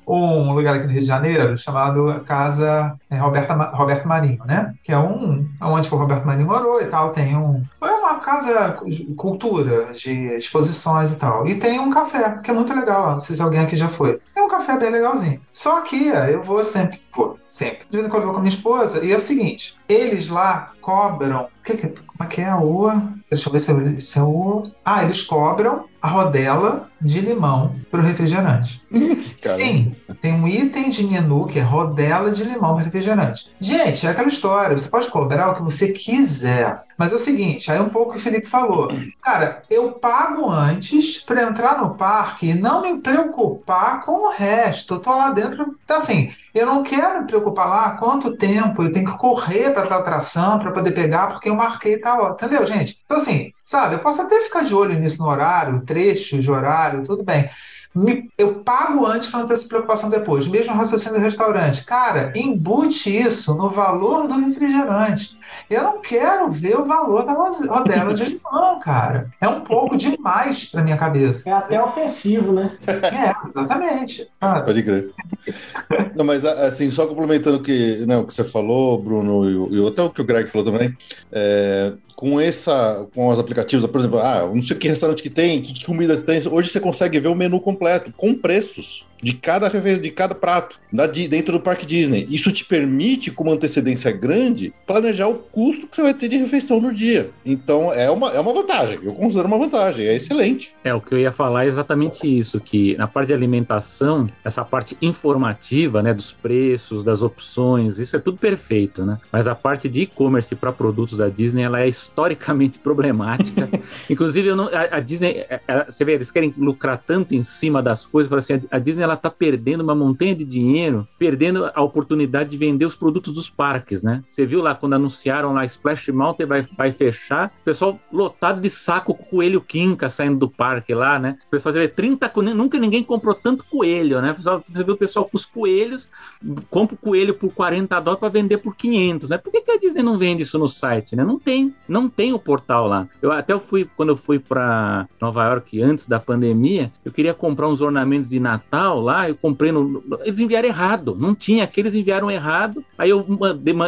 Um lugar aqui no Rio de Janeiro chamado Casa é, Roberta, Roberto Marinho, né? Que é um onde o Roberto Marinho morou e tal. Tem um é uma casa de cultura, de exposições e tal. E tem um café que é muito legal lá. Não sei se alguém aqui já foi. É um café bem legalzinho. Só que eu vou sempre, pô, sempre. De vez em quando eu vou com a minha esposa e é o seguinte: eles lá cobram. Que que, como é que é a rua? Deixa eu ver se é, se é o. Ah, eles cobram a rodela de limão para o refrigerante. Sim, tem um item de menu que é rodela de limão para refrigerante. Gente, é aquela história, você pode cobrar o que você quiser. Mas é o seguinte, aí um pouco o que o Felipe falou. Cara, eu pago antes para entrar no parque e não me preocupar com o resto. Eu tô lá dentro. Então, assim, eu não quero me preocupar lá quanto tempo eu tenho que correr para essa atração para poder pegar, porque eu marquei tal. Entendeu, gente? Então, assim, sabe, eu posso até ficar de olho nisso no horário, trecho de horário, tudo bem me, eu pago antes para não ter essa preocupação depois. Mesmo raciocínio do restaurante. Cara, embute isso no valor do refrigerante. Eu não quero ver o valor da rodela de limão, cara. É um pouco demais para minha cabeça. É até ofensivo, né? É, exatamente. Cara. Pode crer. Não, mas assim, só complementando o que, né, o que você falou, Bruno, e, e até o que o Greg falou também, é, com essa, com os aplicativos, por exemplo, ah, não sei que restaurante que tem, que, que comida tem, hoje você consegue ver o menu completo, com preços de cada de cada prato da, dentro do parque Disney. Isso te permite, com uma antecedência grande, planejar o custo que você vai ter de refeição no dia. Então é uma, é uma vantagem. Eu considero uma vantagem. É excelente. É o que eu ia falar é exatamente isso, que na parte de alimentação, essa parte informativa, né, dos preços, das opções, isso é tudo perfeito, né? Mas a parte de e-commerce para produtos da Disney, ela é historicamente problemática. Inclusive, não, a, a, Disney, a, a, você vê, eles querem lucrar tanto em cima das coisas, para assim, a Disney ela ela está perdendo uma montanha de dinheiro, perdendo a oportunidade de vender os produtos dos parques, né? Você viu lá quando anunciaram lá Splash Mountain vai, vai fechar, o pessoal lotado de saco com coelho quinca saindo do parque lá, né? O pessoal vê 30 nunca ninguém comprou tanto coelho, né? O pessoal, você viu o pessoal com os coelhos, compra o coelho por 40 dólares para vender por 500, né? Por que, que a Disney não vende isso no site, né? Não tem, não tem o portal lá. Eu até fui quando eu fui para Nova York antes da pandemia, eu queria comprar uns ornamentos de Natal lá, eu comprei no. Eles enviaram errado, não tinha, aqueles enviaram errado, aí eu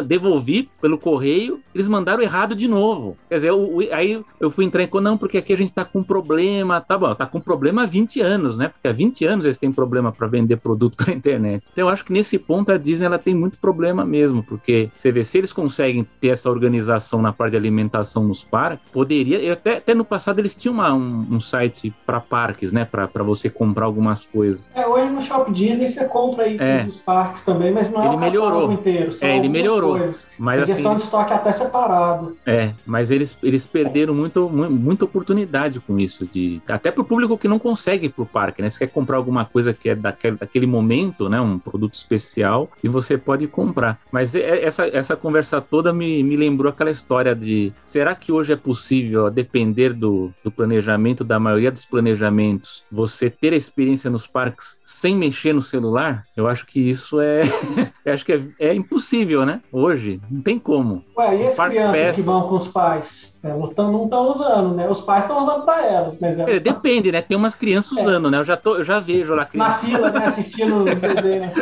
devolvi pelo correio, eles mandaram errado de novo. Quer dizer, eu, aí eu fui entrar em. Não, porque aqui a gente tá com problema, tá bom, tá com problema há 20 anos, né? Porque há 20 anos eles têm problema para vender produto pela internet. Então eu acho que nesse ponto a Disney ela tem muito problema mesmo, porque você vê, se eles conseguem ter essa organização na parte de alimentação nos parques, poderia. Até, até no passado eles tinham uma, um, um site para parques, né? Para você comprar algumas coisas. É, hoje no Shop Disney você compra aí é. dos parques também, mas não é ele o melhorou. inteiro. São é, ele melhorou. Coisas. Mas, a gestão assim, de estoque até separado. É, mas eles, eles perderam muito, muita oportunidade com isso. de Até para o público que não consegue ir para o parque, né? Você quer comprar alguma coisa que é daquele, daquele momento, né? Um produto especial, e você pode comprar. Mas essa, essa conversa toda me, me lembrou aquela história de será que hoje é possível, a depender do, do planejamento, da maioria dos planejamentos, você ter a experiência nos parques sem mexer no celular, eu acho que isso é. eu acho que é, é, impossível, né? Hoje. Não tem como. Ué, e as crianças que vão com os pais? Elas tão, não estão usando, né? Os pais estão usando para elas, mas elas é, Depende, né? Tem umas crianças é. usando, né? Eu já, tô, eu já vejo lá crianças. Na fila, né? Assistindo desenho.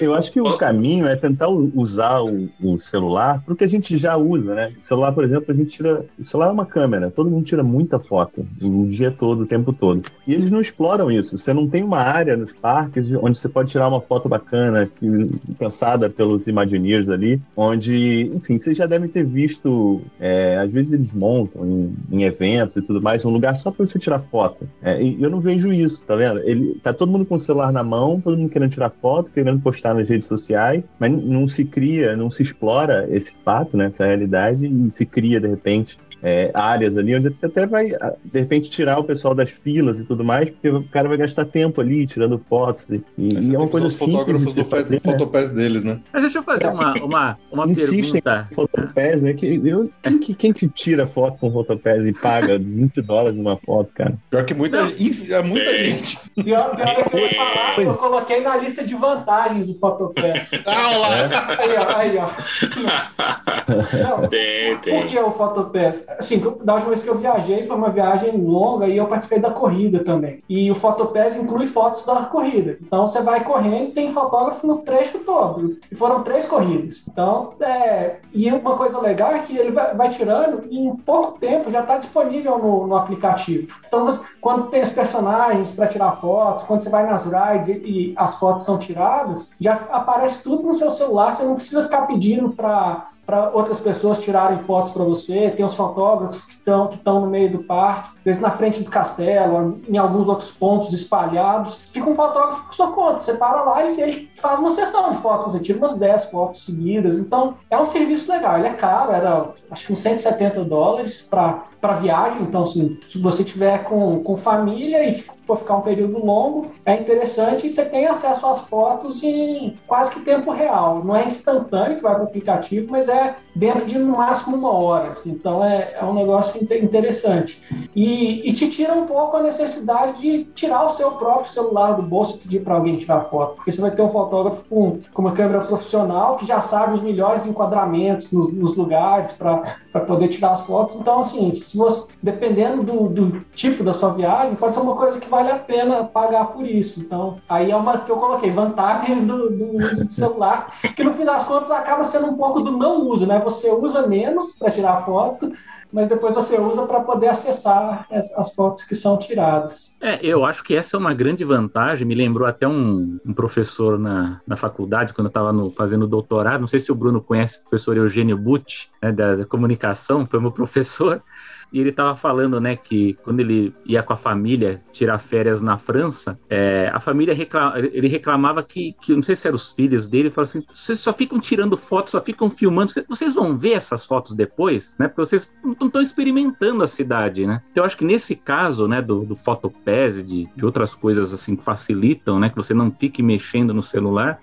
Eu acho que o caminho é tentar usar o, o celular porque a gente já usa, né? O celular, por exemplo, a gente tira. O celular é uma câmera, todo mundo tira muita foto o dia todo, o tempo todo. E eles não exploram isso. Você não tem uma área nos parques onde você pode tirar uma foto bacana, que, pensada pelos Imagineers ali, onde, enfim, vocês já devem ter visto. É, às vezes eles montam em, em, eventos e tudo mais, um lugar só para você tirar foto. É, e eu não vejo isso, tá vendo? Ele, tá todo mundo com o celular na mão, todo mundo querendo tirar foto, querendo postar nas redes sociais, mas não se cria, não se explora esse fato, né, essa realidade, e se cria, de repente, é, áreas ali onde você até vai, ah, de repente, tirar o pessoal das filas e tudo mais, porque o cara vai gastar tempo ali tirando fotos. E, e é uma coisa os fotógrafos do, fazer, né? deles, né? Mas deixa eu fazer uma, uma, uma pergunta. Fotopés, né? Que, eu, quem, que, quem que tira foto com fotopés e paga 20 dólares numa foto, cara? Pior que muita, é muita gente. Pior, pior é que eu, falar, eu coloquei na lista de vantagens do fotopés. Ah, lá. Aí, ó. Aí, ó. Não, tem, tem. Por que o fotopés? Assim, da última vez que eu viajei, foi uma viagem longa e eu participei da corrida também. E o Fotopass inclui fotos da corrida. Então você vai correndo e tem fotógrafo no trecho todo. E foram três corridas. Então, é... e uma coisa legal é que ele vai, vai tirando e em pouco tempo já está disponível no, no, aplicativo. Então, quando tem os personagens para tirar fotos, quando você vai nas rides e, e as fotos são tiradas, já aparece tudo no seu celular, você não precisa ficar pedindo para para outras pessoas tirarem fotos para você. Tem os fotógrafos que estão que estão no meio do parque, às vezes na frente do castelo, em alguns outros pontos espalhados. Fica um fotógrafo por sua conta. Você para lá e ele faz uma sessão de fotos. Você tira umas 10 fotos seguidas. Então, é um serviço legal. Ele é caro, era acho que uns 170 dólares para viagem. Então, assim, se você tiver com, com família e for ficar um período longo, é interessante e você tem acesso às fotos em quase que tempo real. Não é instantâneo que vai para o aplicativo, mas é dentro de no máximo uma hora. Assim. Então é, é um negócio interessante. E, e, te tira um pouco a necessidade de tirar o seu próprio celular do bolso e pedir para alguém tirar foto. Porque você vai ter um fotógrafo com, com uma câmera profissional que já sabe os melhores enquadramentos nos, nos lugares para poder tirar as fotos. Então, assim, se você, dependendo do, do tipo da sua viagem, pode ser uma coisa que vale a pena pagar por isso. Então, aí é uma que eu coloquei, vantagens do, do uso de celular, que no fim das contas acaba sendo um pouco do não uso, né? Você usa menos para tirar foto, mas depois você usa para poder acessar as, as, fotos que são tiradas. É, eu acho que essa é uma grande vantagem. Me lembrou até um, um professor na, na faculdade, quando eu estava fazendo doutorado. Não sei se o Bruno conhece o professor Eugênio Butti, né, da, da comunicação, foi meu professor. E ele estava falando, né, que quando ele ia com a família tirar férias na França, é, a família ele reclamava que, que, não sei se eram os filhos dele, falou assim: vocês só ficam tirando fotos, só ficam filmando, vocês vão ver essas fotos depois, né? Porque vocês não estão experimentando a cidade, né? Então eu acho que nesse caso, né, do, do de, de outras coisas assim que facilitam, né, que você não fique mexendo no celular,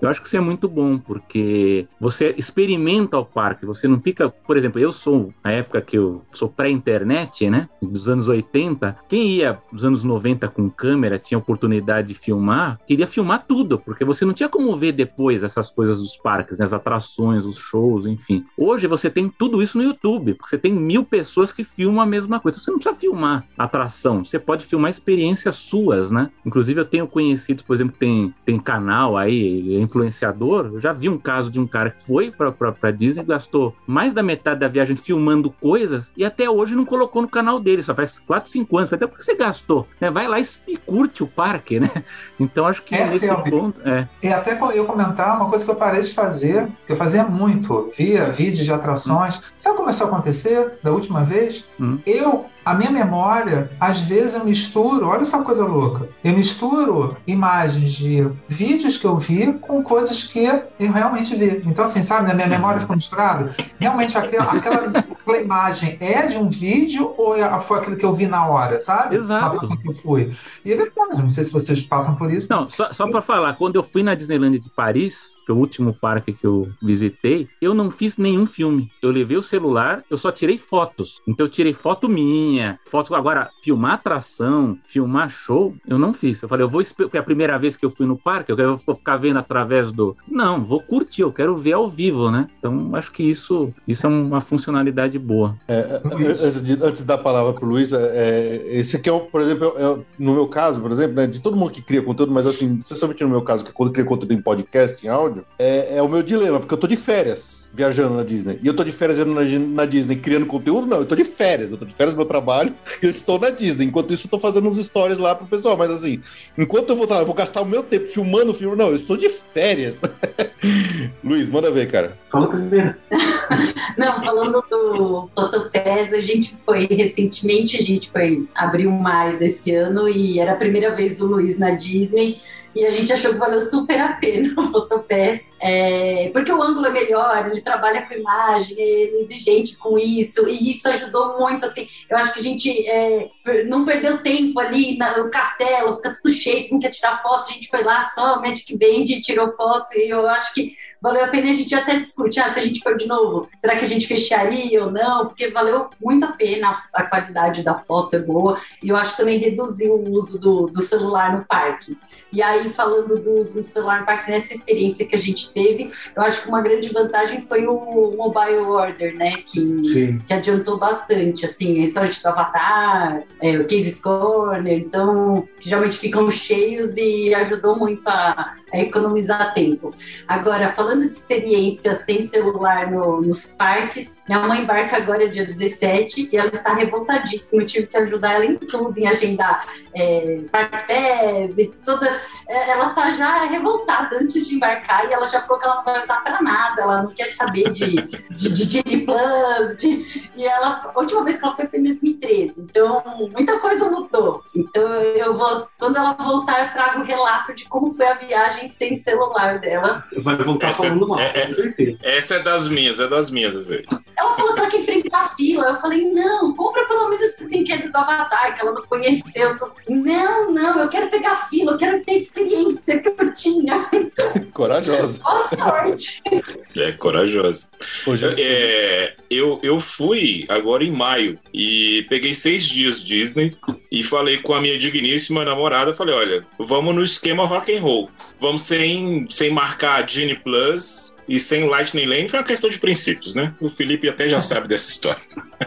eu acho que isso é muito bom, porque você experimenta o parque, você não fica, por exemplo, eu sou, na época que eu sou pré-internet, né, dos anos 80, quem ia dos anos 90 com câmera, tinha oportunidade de filmar, queria filmar tudo, porque você não tinha como ver depois essas coisas dos parques, né, as atrações, os shows, enfim. Hoje você tem tudo isso no YouTube, porque você tem mil pessoas que filmam a mesma coisa. Você não precisa filmar atração, você pode filmar experiências suas, né? Inclusive eu tenho conhecidos, por exemplo, tem, tem canal aí, influenciador, eu já vi um caso de um cara que foi para Disney, gastou mais da metade da viagem filmando coisas e até hoje não colocou no canal dele, só faz 4, 5 anos. Até porque você gastou, né? Vai lá e, curte o parque, né? Então acho que é nesse ponto. É. E até eu comentar uma coisa que eu parei de fazer, que eu fazia muito, via vídeos de atrações. Hum. Sabe o que começou a acontecer da última vez? Hum. Eu a minha memória, às vezes eu misturo, olha essa coisa louca, eu misturo imagens de vídeos que eu vi com coisas que eu realmente vi. Então, assim, sabe, na minha memória ficou misturada. Realmente, aquela, aquela, aquela imagem é de um vídeo ou é, foi aquilo que eu vi na hora, sabe? Exato. que eu fui. E é verdade, não sei se vocês passam por isso. Não, só, só para falar, quando eu fui na Disneyland de Paris, que é o último parque que eu visitei, eu não fiz nenhum filme. Eu levei o celular, eu só tirei fotos. Então eu tirei foto minha, foto agora filmar atração, filmar show, eu não fiz. Eu falei, eu vou porque é a primeira vez que eu fui no parque, eu vou ficar vendo através do. Não, vou curtir, eu quero ver ao vivo, né? Então acho que isso, isso é uma funcionalidade boa. É, é antes, de, antes de dar a palavra para o Luiz, é, é, esse aqui é, um, por exemplo, é, no meu caso, por exemplo, né, de todo mundo que cria conteúdo, mas assim, especialmente no meu caso, que quando cria conteúdo em podcast, em áudio, é, é o meu dilema, porque eu tô de férias viajando na Disney. E eu tô de férias na, na, Disney criando conteúdo? Não, eu tô de férias. Eu tô de férias do meu trabalho e eu estou na Disney. Enquanto isso, eu tô fazendo uns stories lá pro pessoal. Mas assim, enquanto eu vou, eu vou gastar o meu tempo filmando o filme, não, eu estou de férias. Luiz, manda ver, cara. Fala primeiro. não, falando do Fotopass, a gente foi recentemente, a gente foi abrir um maio desse ano e era a primeira vez do Luiz na Disney. E a gente achou que valeu super a pena o Fotopass. É, porque o ângulo é melhor, ele trabalha com imagem, ele é exigente com isso, e isso ajudou muito, assim, eu acho que a gente é, não perdeu tempo ali no castelo, fica tudo cheio, não quer tirar foto, a gente foi lá só, Magic Band, tirou foto, e eu acho que valeu a pena a gente até discutir, ah, se a gente for de novo, será que a gente fecharia ou não? Porque valeu muito a pena, a qualidade da foto é boa, e eu acho que também reduziu o uso do, do celular no parque. E aí, falando do uso do celular no parque, nessa experiência que a gente teve, eu acho que uma grande vantagem foi o mobile order, né, que, que adiantou bastante, assim, restaurante do Avatar, é, o Case Corner, então, geralmente ficam cheios e ajudou muito a, a economizar tempo. Agora, falando de experiência sem celular no, nos parques, minha mãe embarca agora dia 17 e ela está revoltadíssima. Eu tive que ajudar ela em tudo, em agendar é, parpés e toda. É, ela tá já revoltada antes de embarcar e ela já falou que ela não vai usar para nada, ela não quer saber de, de, de Disney Plus. De, e ela, a última vez que ela foi foi em 2013. Então, muita coisa mudou. Então, eu vou, quando ela voltar, eu trago o relato de como foi a viagem sem celular dela. Vai voltar essa falando mal, é, com certeza. Essa é das minhas, é das minhas, Zé. Ela falou que ela quer enfrentar a fila. Eu falei, não, compra pelo menos o brinquedo do Avatar, que ela não conheceu. Tô... Não, não, eu quero pegar a fila, eu quero ter a experiência que eu tinha. Corajosa. Boa sorte. É, corajosa. É, eu, eu fui agora em maio e peguei seis dias Disney e falei com a minha digníssima namorada, falei, olha, vamos no esquema rock and roll. Vamos sem, sem marcar Genie Plus, e sem Lightning Lane foi uma questão de princípios, né? O Felipe até já sabe dessa história.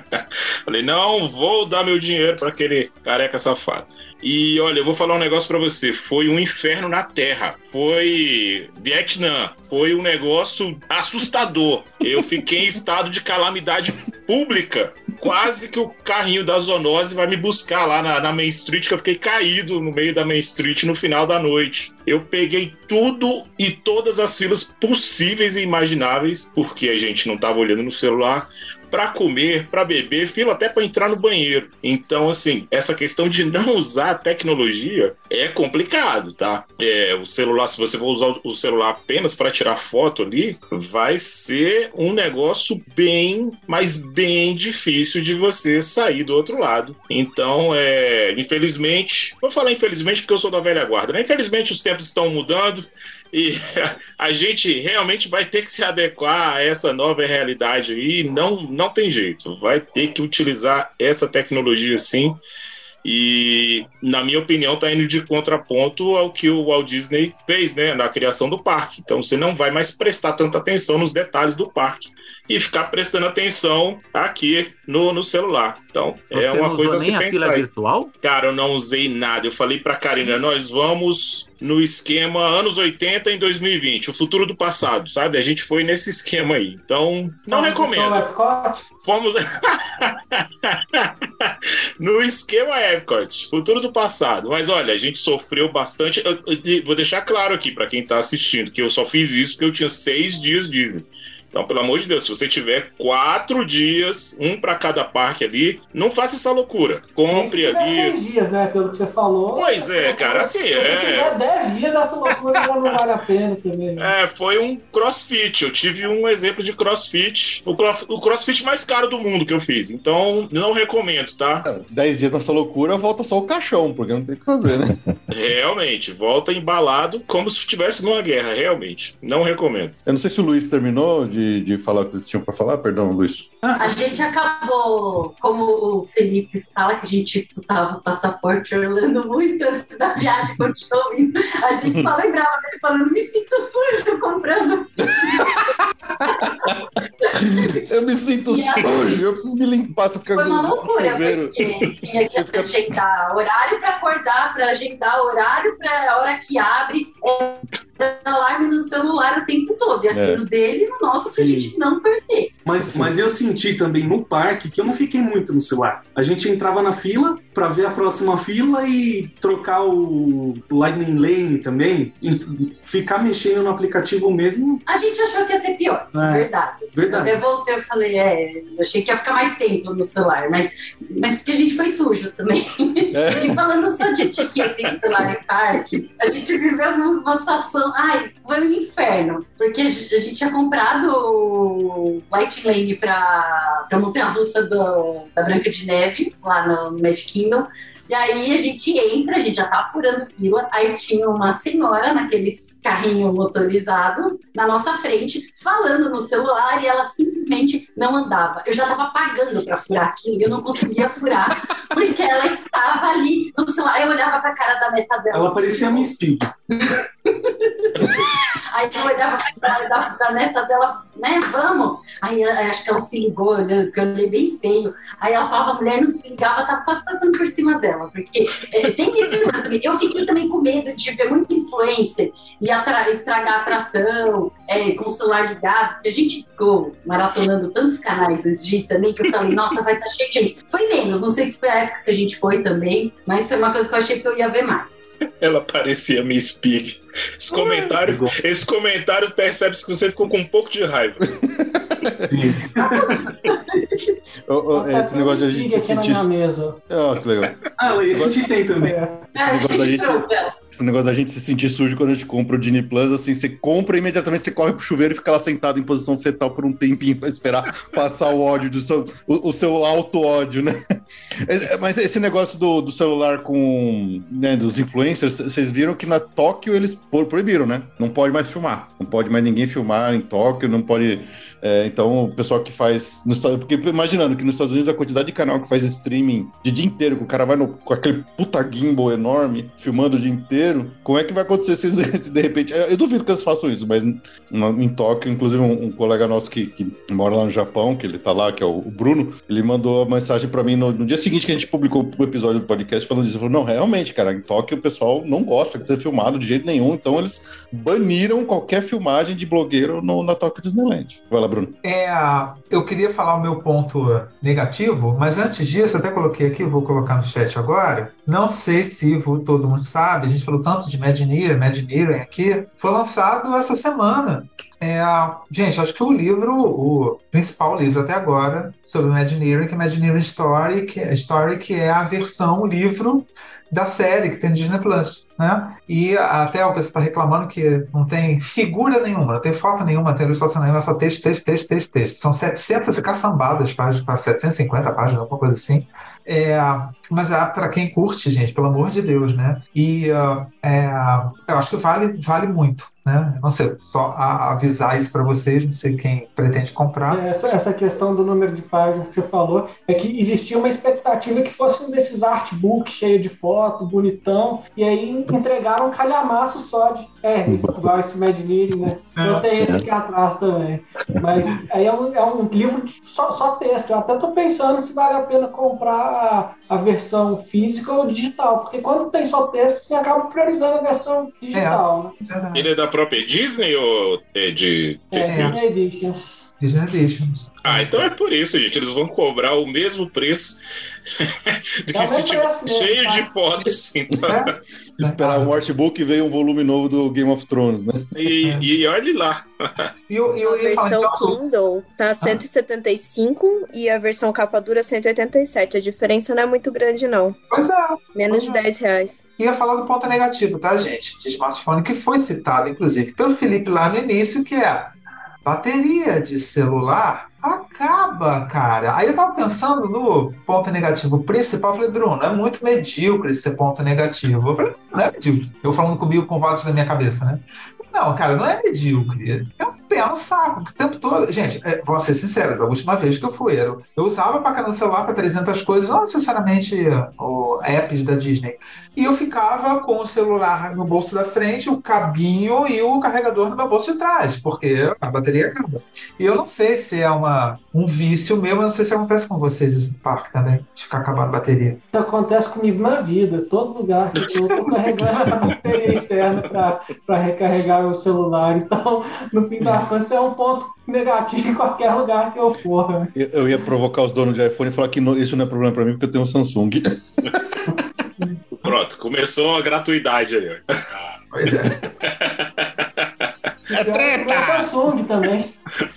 Falei, não vou dar meu dinheiro para aquele careca safado. E olha, eu vou falar um negócio para você. Foi um inferno na Terra. Foi Vietnã. Foi um negócio assustador. Eu fiquei em estado de calamidade pública. Quase que o carrinho da zoonose vai me buscar lá na, na Main Street, que eu fiquei caído no meio da Main Street no final da noite. Eu peguei tudo e todas as filas possíveis e imagináveis, porque a gente não estava olhando no celular, para comer, para beber, fila até para entrar no banheiro. Então, assim, essa questão de não usar a tecnologia é complicado, tá? É, o celular, se você for usar o celular apenas para tirar foto ali, vai ser um negócio bem, mas bem difícil de você sair do outro lado. Então, é, infelizmente, vou falar infelizmente porque eu sou da velha guarda, né? Infelizmente os tempos estão mudando e a gente realmente vai ter que se adequar a essa nova realidade aí. Não, não tem jeito. Vai ter que utilizar essa tecnologia sim. E, na minha opinião, está indo de contraponto ao que o Walt Disney fez né, na criação do parque. Então, você não vai mais prestar tanta atenção nos detalhes do parque e ficar prestando atenção aqui no, no celular. Então, Você é uma coisa a se pensar. Fila virtual? Cara, eu não usei nada. Eu falei pra Karina, nós vamos no esquema anos 80 em 2020, o futuro do passado, sabe? A gente foi nesse esquema aí. Então, não Vamos recomendo. Fomos no esquema Epcot, futuro do passado. Mas olha, a gente sofreu bastante. Eu, eu, vou deixar claro aqui para quem tá assistindo que eu só fiz isso porque eu tinha seis dias Disney. Então, pelo amor de Deus, se você tiver quatro dias, um para cada parque ali, não faça essa loucura. Compre ali. seis dias, né? Pelo que você falou. Pois é, cara, assim, se é. Se tiver dez dias, essa loucura já não vale a pena também. É, foi um crossfit. Eu tive um exemplo de crossfit. O, cross, o crossfit mais caro do mundo que eu fiz. Então, não recomendo, tá? Dez dias nessa loucura, volta só o caixão, porque não tem o que fazer, né? Realmente, volta embalado como se estivesse numa guerra, realmente. Não recomendo. Eu não sei se o Luiz terminou de, de falar o que eles tinham para falar, perdão, Luiz. A gente acabou, como o Felipe fala que a gente escutava o passaporte Orlando muito antes da viagem, continuou ouvindo. A gente só lembrava dele falando: me sinto sujo comprando. eu me sinto sujo, eu preciso me limpar. Você fica Foi uma loucura, porque tinha que fica... agendar horário para acordar, para agendar horário para a hora que abre. É, alarme no celular o tempo todo. E assim, é. no dele e no nosso, pra gente não perder. Mas, mas eu senti também no parque que eu não fiquei muito no celular. A gente entrava na fila para ver a próxima fila e trocar o Lightning Lane também. ficar mexendo no aplicativo mesmo. A gente achou que ia ser pior, é. verdade. verdade. Eu voltei, eu falei, é, eu achei que ia ficar mais tempo no celular, mas, mas porque a gente foi sujo também. É. e falando só de etiqueta em celular em parque, a gente viveu uma situação ai, foi um inferno. Porque a gente tinha comprado o Light Lane pra, pra montanha russa do, da Branca de Neve, lá no Magic Kingdom. E aí a gente entra, a gente já tá furando fila, aí tinha uma senhora naqueles carrinho motorizado na nossa frente, falando no celular e ela simplesmente não andava. Eu já estava pagando para furar aquilo e eu não conseguia furar porque ela estava ali no celular. Eu olhava para a cara da neta dela. Ela parecia Miss Speed. Aí eu olhava pra, da, neta dela, né, vamos. Aí acho que ela se ligou, que eu olhei bem feio. Aí ela falava, a mulher não se ligava, quase passando por cima dela. Porque é, tem esse lance Eu fiquei também com medo de ver muita influência e estragar a atração, é, com o celular ligado. A gente ficou maratonando tantos canais de ir também, que eu falei, nossa, vai estar tá cheio de gente. Foi menos, não sei se foi a época que a gente foi também, mas foi uma coisa que eu achei que eu ia ver mais. Ela parecia Miss Pig. Esse comentário, esse comentário percebe-se que você ficou com um pouco de raiva. oh, oh, esse negócio de a gente se sentir. Oh, que legal. Ah, a gente tem também. Esse negócio da gente esse negócio da gente se sentir sujo quando a gente compra o Disney Plus, assim, você compra e imediatamente você corre pro chuveiro e fica lá sentado em posição fetal por um tempinho pra esperar passar o ódio do seu, o, o seu auto-ódio, né? Mas esse negócio do, do celular com, né, dos influencers, vocês viram que na Tóquio eles proibiram, né? Não pode mais filmar. Não pode mais ninguém filmar em Tóquio, não pode é, então, o pessoal que faz. No, porque imaginando que nos Estados Unidos a quantidade de canal que faz streaming de dia inteiro, que o cara vai no, com aquele puta gimbal enorme, filmando o dia inteiro, como é que vai acontecer se, se de repente. Eu, eu, duvido que eles façam isso, mas em Tóquio, inclusive, um, um colega nosso que, que, mora lá no Japão, que ele tá lá, que é o, o Bruno, ele mandou uma mensagem para mim no, no, dia seguinte que a gente publicou o episódio do podcast falando disso. Ele falou: não, realmente, cara, em Tóquio o pessoal não gosta de ser filmado de jeito nenhum, então eles baniram qualquer filmagem de blogueiro no, na Tóquio Disneyland. Vai lá, Bruno. É, eu queria falar o meu ponto negativo, mas antes disso, até coloquei aqui, vou colocar no chat agora. Não sei se todo mundo sabe, a gente falou tanto de Imagineering, Imagineering aqui, foi lançado essa semana. É, gente, acho que o livro, o principal livro até agora sobre Imagineering, que é Imagineering Story, que, é, Story, que é a versão livro da série que tem no Disney Plus, né? E até o pessoal está reclamando que não tem figura nenhuma, não tem foto nenhuma, não tem ilustração nenhuma, é só texto, texto, texto, texto, texto. São 700 e caçambadas páginas, para 750 páginas, alguma coisa assim. É, mas é para quem curte, gente, pelo amor de Deus, né? E uh, é, eu acho que vale, vale muito, né? Não sei, só a, avisar isso para vocês, não sei quem pretende comprar. É, essa, essa questão do número de páginas que você falou é que existia uma expectativa que fosse um desses artbooks cheio de foto, bonitão, e aí entregaram um calhamaço só de. É, igual esse Imagineering, né? Eu tenho esse aqui atrás também. Mas aí é um, é um livro de só, só texto. Eu até tô pensando se vale a pena comprar a, a versão física ou digital, porque quando tem só texto, você acaba priorizando a versão digital. É. Né? Ele é da própria Disney ou é de terceiros? É. Disney Editions. Ah, então é por isso, gente. Eles vão cobrar o mesmo preço do que se tiver cheio de fotos. Então... É. Esperar um artbook e veio um volume novo do Game of Thrones, né? E, e olhe lá. E eu, eu, a versão então, Kindle tá 175 ah. e a versão capa dura 187. A diferença não é muito grande, não. Pois é. Menos pois de 10 reais. Ia falar do ponto negativo, tá, gente? De smartphone, que foi citado, inclusive, pelo Felipe lá no início, que é bateria de celular acaba, cara. Aí eu tava pensando no ponto negativo principal, falei, Bruno, é muito medíocre esse ponto negativo. Eu falei, não é medíocre. Eu falando comigo com votos da minha cabeça, né? Não, cara, não é medíocre. É um pé no saco o tempo todo. Gente, é, vou ser sincero, a última vez que eu fui, eu, eu usava pra caramba celular para 300 coisas, não necessariamente o apps da Disney. E eu ficava com o celular no bolso da frente, o cabinho e o carregador no meu bolso de trás, porque a bateria acaba. E eu não sei se é uma, um vício meu, mas não sei se acontece com vocês esse parque também, de ficar acabando a bateria. Isso acontece comigo na vida. Todo lugar que eu tô carregando a bateria externa para recarregar o celular. Então, no fim das contas, é um ponto negativo em qualquer lugar que eu for. Eu ia provocar os donos de iPhone e falar que isso não é problema para mim, porque eu tenho um Samsung. Pronto, começou a gratuidade aí. Pois é. É treta! Samsung também.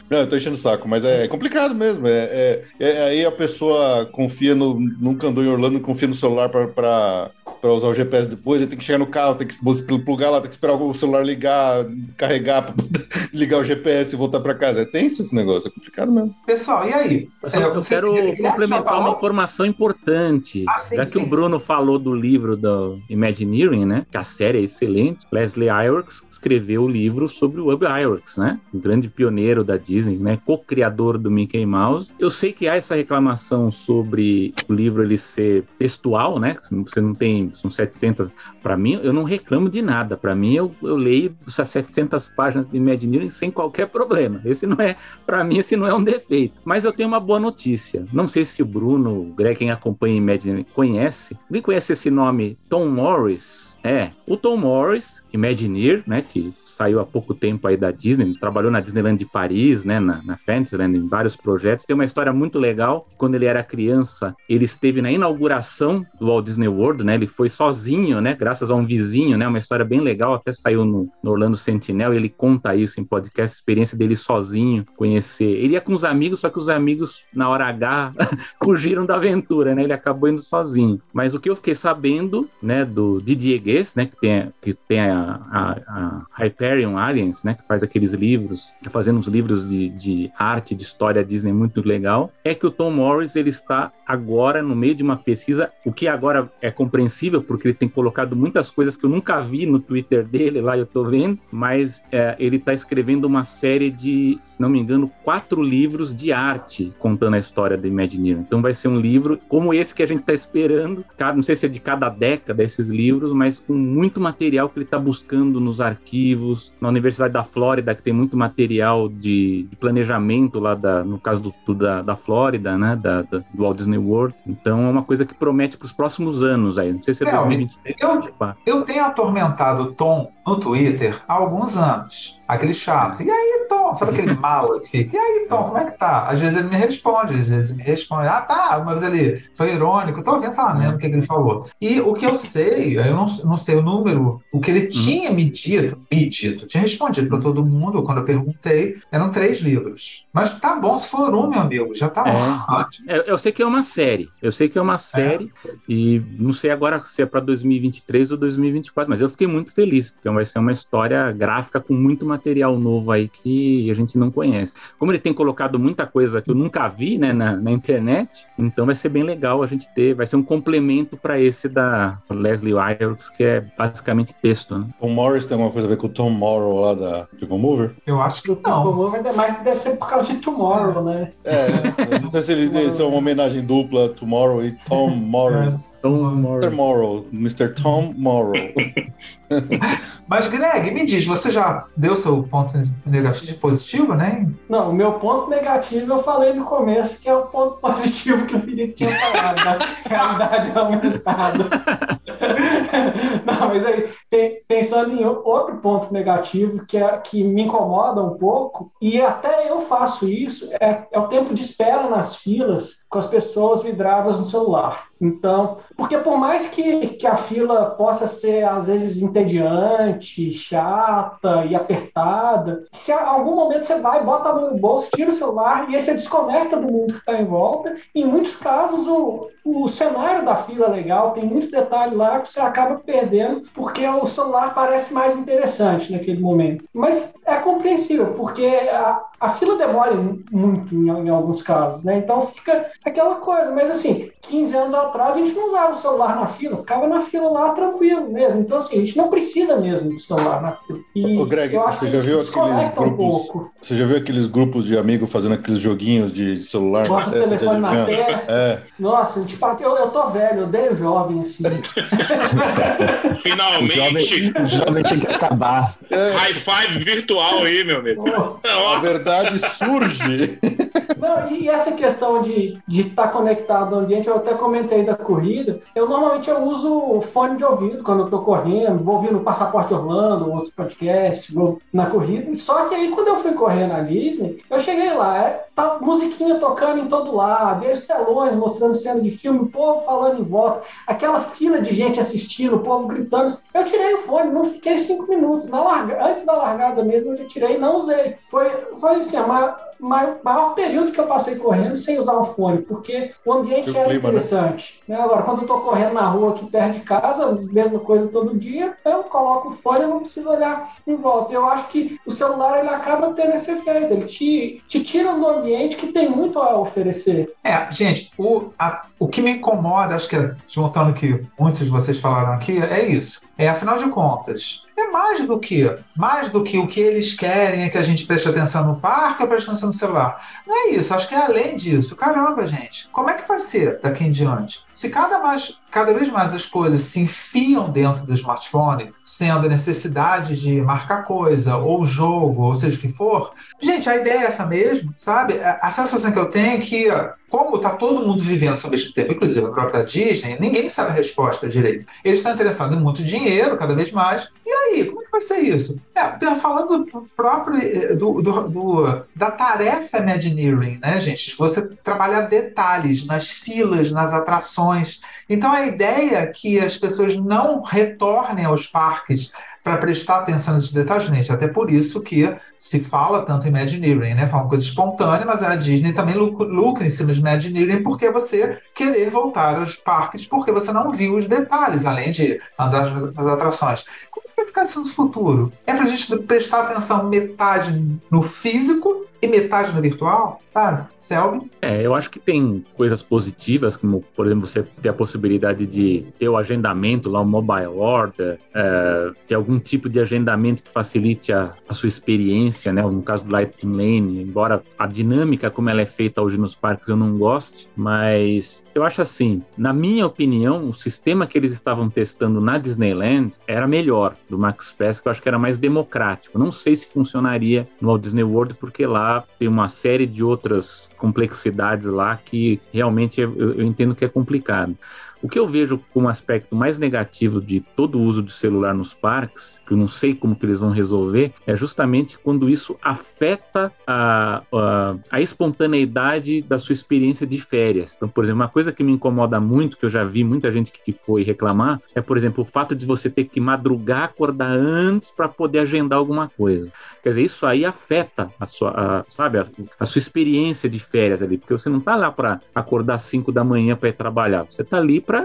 Não, eu tô enchendo o saco, mas é, complicado mesmo. É, é, é, aí a pessoa confia no. Nunca andou em Orlando, confia no celular para para usar o GPS depois, ele tem que chegar no carro, tem que plugar lá, tem que esperar o celular ligar, carregar para ligar o GPS e voltar para casa. É tenso esse negócio, é complicado mesmo. Pessoal, e aí? Eu, eu quero complementar uma informação importante. Ah, sim, Já sim, que sim. o Bruno falou do livro do Imagineering, né? Que a série é excelente. Leslie Iwerks escreveu o livro sobre o Ub Iwerks, né? O grande pioneiro da Disney, né? Co-criador do Mickey Mouse. Eu sei que há essa reclamação sobre o livro ele ser textual, né? Você não tem são 700. Para mim, eu não reclamo de nada. Para mim, eu, eu leio essas 700 páginas de Imagineering sem qualquer problema. Esse não é, para mim, esse não é um defeito. Mas eu tenho uma boa notícia. Não sei se o Bruno, o Greg, quem acompanha Imagineering, conhece. Alguém conhece esse nome? Tom Morris? É, o Tom Morris, Imagineer, né, que saiu há pouco tempo aí da Disney, trabalhou na Disneyland de Paris, né, na, na Fantasyland, em vários projetos. Tem uma história muito legal. Quando ele era criança, ele esteve na inauguração do Walt Disney World, né? Ele foi sozinho, né? Graças a um vizinho, né? Uma história bem legal, até saiu no, no Orlando Sentinel. ele conta isso em podcast, a experiência dele sozinho, conhecer. Ele ia com os amigos, só que os amigos na hora H fugiram da aventura, né? Ele acabou indo sozinho. Mas o que eu fiquei sabendo, né, do Didier Né, que tem que tem a, a, a Hyperion Aliens, né, que faz aqueles livros, tá fazendo uns livros de, de arte, de história Disney muito legal, é que o Tom Morris ele está agora no meio de uma pesquisa, o que agora é compreensível, porque ele tem colocado muitas coisas que eu nunca vi no Twitter dele, lá eu tô vendo, mas é, ele está escrevendo uma série de, se não me engano, quatro livros de arte contando a história do Imagineering. Então vai ser um livro como esse que a gente está esperando, não sei se é de cada década esses livros, mas com muito material que ele está buscando nos arquivos, na Universidade da Flórida, que tem muito material de, de planejamento lá, da, no caso do, da, da Flórida, né, da, da, do Walt Disney World. Então é uma coisa que promete para os próximos anos aí. Não sei se é, é 2023 eu, eu tenho atormentado o Tom no Twitter há alguns anos. Aquele chato. E aí, Tom? Sabe aquele mal que fica? E aí, Tom, como é que tá? Às vezes ele me responde, às vezes ele me responde. Ah, tá, mas ele foi irônico. Eu tô ouvindo falar mesmo o que, ele falou. E o que eu sei, eu não, não sei o número, o que ele uhum. tinha me dito, me dito, tinha respondido para todo mundo quando eu perguntei, eram três livros. Mas tá bom se for um, meu amigo, já tá é. ótimo. Eu, eu sei que é uma série. Eu sei que é uma série é. e não sei agora se é para 2023 ou 2024, mas eu fiquei muito feliz, porque vai ser uma história gráfica com muito material novo aí que a gente não conhece. Como ele tem colocado muita coisa que eu nunca vi né, na, na internet, então vai ser bem legal a gente ter, vai ser um complemento para esse da Leslie Iwerks, que é basicamente texto. Né? O Morris tem alguma coisa a ver com o Tom Morrow lá da People Mover? Eu acho que o Tom Mover é mais deve ser por causa de Tomorrow, né? É, não sei se ele se é uma homenagem dupla, Tomorrow e Tom Morris. Tom Morris. Mr. Morrow, Mr. Tom Morrow. Mas, Greg, me diz, você já deu seu ponto negativo positivo, né? Não, o meu ponto negativo eu falei no começo, que é o ponto positivo que o Felipe tinha falado, da realidade aumentada. Não, mas aí, tem, pensando em outro ponto negativo que, é, que me incomoda um pouco, e até eu faço isso, é, é o tempo de espera nas filas com as pessoas vidradas no celular. Então, porque por mais que, que a fila possa ser, às vezes, entediante, chata e apertada, se a algum momento você vai, bota a mão no bolso, tira o celular e aí você desconecta do mundo que está em volta. Em muitos casos, o, o cenário da fila é legal, tem muito detalhe lá que você acaba perdendo porque o celular parece mais interessante naquele momento. Mas é compreensível, porque a, a fila demora muito em, em, alguns casos, né? Então fica aquela coisa. Mas assim, 15 anos atrás a gente não usava o celular na fila, ficava na fila lá tranquilo mesmo. Então assim, a gente não precisa mesmo do celular na fila. E Ô, Greg, você já viu aqueles grupos? Um você já viu aqueles grupos de amigos fazendo aqueles joguinhos de celular Bota testa? telefone na testa. É. Nossa, tipo, eu, eu tô velho, eu odeio jovem assim. Finalmente! O jovem, o jovem tinha que acabar. É. High five virtual aí, meu amigo. Oh. Surge. Não, e essa questão de estar tá conectado ao ambiente, eu até comentei da corrida. Eu normalmente eu uso fone de ouvido quando eu tô correndo, vou ouvir no Passaporte Orlando, outros podcasts, na corrida. Só que aí quando eu fui correr na Disney, eu cheguei lá, é, tá musiquinha tocando em todo lado, e os telões mostrando cena de filme, o povo falando em volta, aquela fila de gente assistindo, o povo gritando. Eu tirei o fone, não fiquei cinco minutos. Na larga... Antes da largada mesmo, eu já tirei e não usei. Foi, foi assim, a maior, maior período que eu passei correndo sem usar o fone, porque o ambiente era clima, né? interessante. Né? Agora, quando eu estou correndo na rua aqui perto de casa, mesma coisa todo dia, eu coloco o fone e não preciso olhar em volta. Eu acho que o celular ele acaba tendo esse efeito, ele te, te tira do ambiente que tem muito a oferecer. É, gente, o, a, o que me incomoda, acho que juntando o que muitos de vocês falaram aqui, é isso. É, afinal de contas, é mais do que mais do que o que eles querem é que a gente preste atenção no parque ou preste atenção no celular. Não é isso, acho que é além disso. Caramba, gente, como é que vai ser daqui em diante? Se cada, mais, cada vez mais as coisas se enfiam dentro do smartphone, sendo necessidade de marcar coisa, ou jogo, ou seja o que for, gente, a ideia é essa mesmo, sabe? A sensação que eu tenho é que como está todo mundo vivendo ao mesmo tempo, inclusive a própria Disney, ninguém sabe a resposta direito. Eles estão interessados em muito dinheiro, cada vez mais. Aí, como é que vai ser isso? É, falando do próprio eh, do, do, do, da tarefa Imagineering, né, gente? Você trabalhar detalhes nas filas, nas atrações. Então a ideia é que as pessoas não retornem aos parques para prestar atenção nesses detalhes, gente. Até por isso que se fala tanto em Imagineering, né? Fala uma coisa espontânea, mas a Disney também lucra em cima de Imagineering porque você querer voltar aos parques porque você não viu os detalhes, além de andar nas atrações. Vai ficar no futuro? É para a gente prestar atenção metade no físico e metade no virtual? Sabe? Selby? É, eu acho que tem coisas positivas, como, por exemplo, você ter a possibilidade de ter o agendamento lá, o mobile order, é, ter algum tipo de agendamento que facilite a, a, sua experiência, né? No caso do Lightning Lane, embora a dinâmica como ela é feita hoje nos parques eu não goste, mas eu acho assim, na minha opinião, o sistema que eles estavam testando na Disneyland era melhor do Max Pass, que eu acho que era mais democrático. Não sei se funcionaria no Walt Disney World, porque lá tem uma série de outras complexidades lá que realmente eu, eu entendo que é complicado. O que eu vejo como aspecto mais negativo de todo o uso do celular nos parques, que eu não sei como que eles vão resolver, é justamente quando isso afeta a, a, a espontaneidade da sua experiência de férias. Então, por exemplo, uma coisa que me incomoda muito, que eu já vi muita gente que foi reclamar, é, por exemplo, o fato de você ter que madrugar, acordar antes para poder agendar alguma coisa. Quer dizer, isso aí afeta a sua, a, sabe, a, a, sua experiência de férias ali, porque você não está lá para acordar às 5 da manhã para ir trabalhar, você está ali para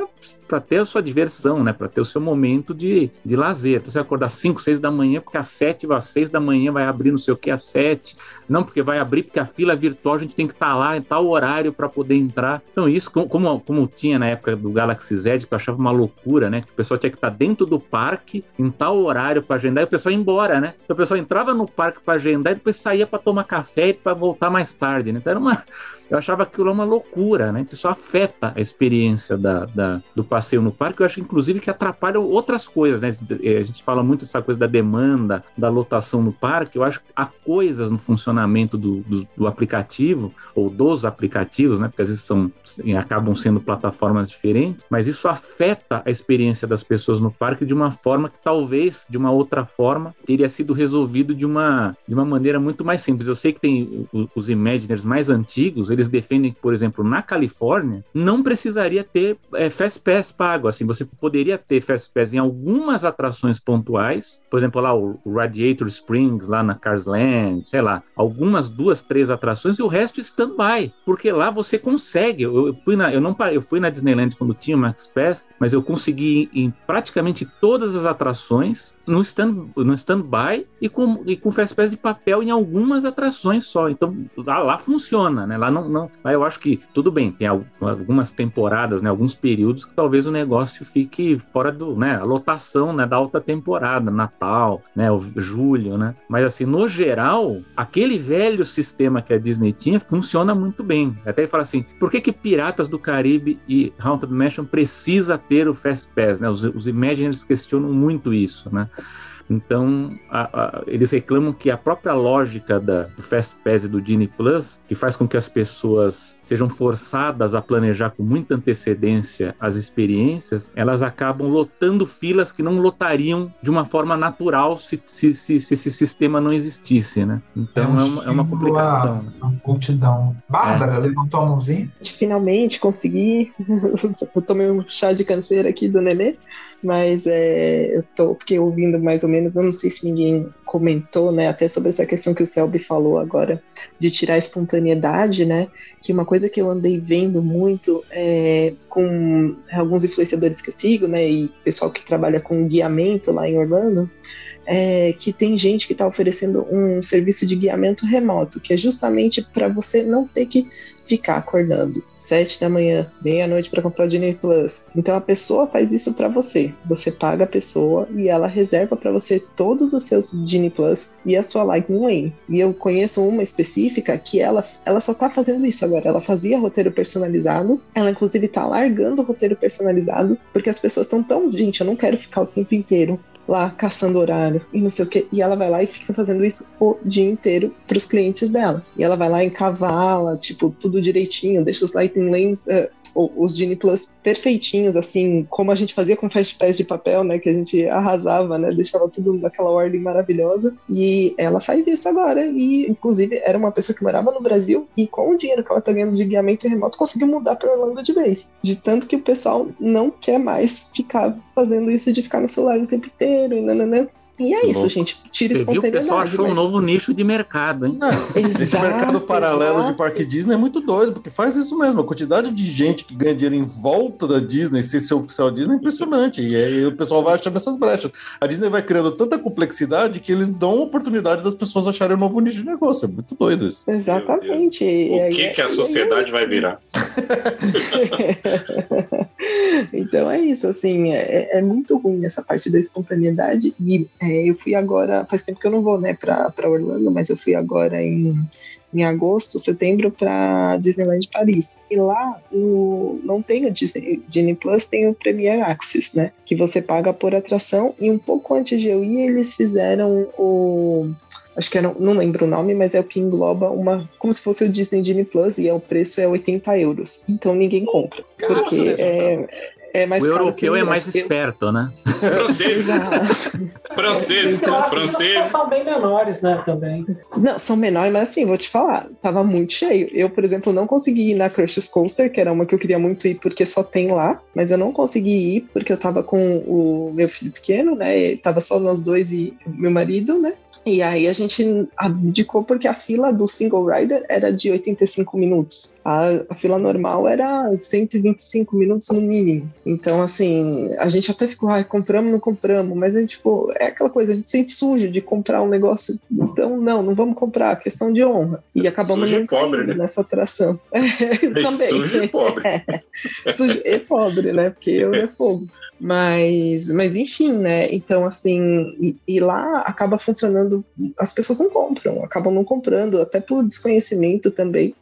para ter a sua diversão, né? Para ter o seu momento de, de lazer. Então, você vai acordar 5, 6 da manhã, porque às 7, às 6 da manhã vai abrir não sei o que às 7. Não, porque vai abrir, porque a fila virtual, a gente tem que estar tá lá em tal horário para poder entrar. Então, isso, como, como tinha na época do Galaxy Z, que eu achava uma loucura, né? Que o pessoal tinha que estar tá dentro do parque, em tal horário para agendar, e o pessoal ia embora, né? Então, o pessoal entrava no parque para agendar e depois saía para tomar café e para voltar mais tarde, né? Então, era uma eu achava aquilo uma loucura, né? Que isso afeta a experiência da, da, do passeio no parque, eu acho inclusive que atrapalha outras coisas, né? A gente fala muito dessa coisa da demanda, da lotação no parque. Eu acho que há coisas no funcionamento do, do, do aplicativo ou dos aplicativos, né? Porque às vezes são acabam sendo plataformas diferentes, mas isso afeta a experiência das pessoas no parque de uma forma que talvez de uma outra forma teria sido resolvido de uma de uma maneira muito mais simples. Eu sei que tem os Imaginers mais antigos, eles defendem que, por exemplo, na Califórnia não precisaria ter é, Fast Pass pago. Assim, você poderia ter Fast Pass em algumas atrações pontuais, por exemplo, lá o Radiator Springs, lá na Cars Land, sei lá, algumas duas, três atrações e o resto stand-by, porque lá você consegue. Eu, eu, fui na, eu não eu fui na Disneyland quando tinha o Max Pass, mas eu consegui em praticamente todas as atrações no stand no stand-by e com e com Fast Pass de papel em algumas atrações só. Então lá, lá funciona, né? Lá não, não, lá eu acho que tudo bem, tem algumas temporadas, né? Alguns períodos que talvez o negócio fique fora do, né? A lotação, né? Da alta temporada, Natal, né? Julho, né? Mas assim, no geral, aquele velho sistema que a Disney tinha funciona muito bem. Até ele fala assim, por que que Piratas do Caribe e Haunted Mansion precisa ter o Fast Pass, né? Os, os Imagineers questionam muito isso, né? Então, a, a, eles reclamam que a própria lógica da, do Fast Pass e do Genie Plus, que faz com que as pessoas sejam forçadas a planejar com muita antecedência as experiências, elas acabam lotando filas que não lotariam de uma forma natural se, se, se, se esse sistema não existisse, né? Então, é, um é, uma, é uma, complicação. A, né? a multidão. Bárbara, é. levantou a mãozinha? Finalmente consegui. eu tomei um chá de canseira aqui do Nenê, mas é, eu tô, fiquei ouvindo mais ou menos eu não sei se ninguém comentou, né, até sobre essa questão que o Selby falou agora, de tirar a espontaneidade, né, que uma coisa que eu andei vendo muito é, com alguns influenciadores que eu sigo, né, e pessoal que trabalha com guiamento lá em Orlando, é, que tem gente que está oferecendo um serviço de guiamento remoto, que é justamente para você não ter que ficar acordando sete da manhã, meia-noite para comprar o Disney Plus. Então a pessoa faz isso para você. Você paga a pessoa e ela reserva para você todos os seus Disney Plus e a sua Lightning. E eu conheço uma específica que ela, ela só tá fazendo isso agora. Ela fazia roteiro personalizado, ela inclusive tá largando o roteiro personalizado, porque as pessoas estão tão, gente, eu não quero ficar o tempo inteiro lá caçando horário e não sei o que. E ela vai lá e fica fazendo isso o dia inteiro para os clientes dela. E ela vai lá em cavala, tipo, tudo direitinho, deixa os lighting lanes uh, os Genie Plus perfeitinhos, assim, como a gente fazia com Fast Pass de papel, né? Que a gente arrasava, né? Deixava tudo naquela ordem maravilhosa. E ela faz isso agora. E, inclusive, era uma pessoa que morava no Brasil e com o dinheiro que ela tá ganhando de guiamento remoto, conseguiu mudar para Orlando de vez. De tanto que o pessoal não quer mais ficar fazendo isso de ficar no celular o tempo inteiro e nananã. E é isso, gente. Tira Você espontaneidade. Viu? O pessoal achou mas... um novo nicho de mercado, hein? É, esse mercado paralelo exato. de parque Disney é muito doido, porque faz isso mesmo. A quantidade de gente que ganha dinheiro em volta da Disney, sem ser oficial Disney, é impressionante. E aí o pessoal vai achando essas brechas. A Disney vai criando tanta complexidade que eles dão a oportunidade das pessoas acharem um novo nicho de negócio. É muito doido isso. Exatamente. O que, que a sociedade vai virar? então é isso, assim, é, é, muito ruim essa parte da espontaneidade e é, é, eu fui agora, faz tempo que eu não vou, né, para Orlando, mas eu fui agora em, em agosto, setembro, para Disneyland Paris. E lá no, não tem o Disney, Disney Plus, tem o Premier Access, né? Que você paga por atração. E um pouco antes de eu ir, eles fizeram o. Acho que era, não lembro o nome, mas é o que engloba uma. Como se fosse o Disney Disney Plus e é, o preço é 80 euros. Então ninguém compra. Porque é, é mais o europeu é mais esperto, né? Francês. francês. Então, francês. São bem menores, né, também. Não, são menores, mas assim, vou te falar, tava muito cheio. Eu, por exemplo, não consegui ir na Crush's Coaster, que era uma que eu queria muito ir porque só tem lá, mas eu não consegui ir porque eu tava com o meu filho pequeno, né? Tava só nós dois e meu marido, né? E aí a gente abdicou porque a fila do single rider era de 85 minutos. A, a, fila normal era 125 minutos no mínimo. Então, assim, a gente até ficou, ah, compramos, não compramos, mas a gente, tipo, é aquela coisa, a gente sente sujo de comprar um negócio. Então, não, não vamos comprar, questão de honra. E acabamos sujo e pobre, né? nessa atração. É, também. Sujo e pobre. É, sujo e pobre, né? Porque eu é fogo. Mas, mas enfim, né? Então, assim, e, e, lá acaba funcionando, as pessoas não compram, acabam não comprando, até por desconhecimento também.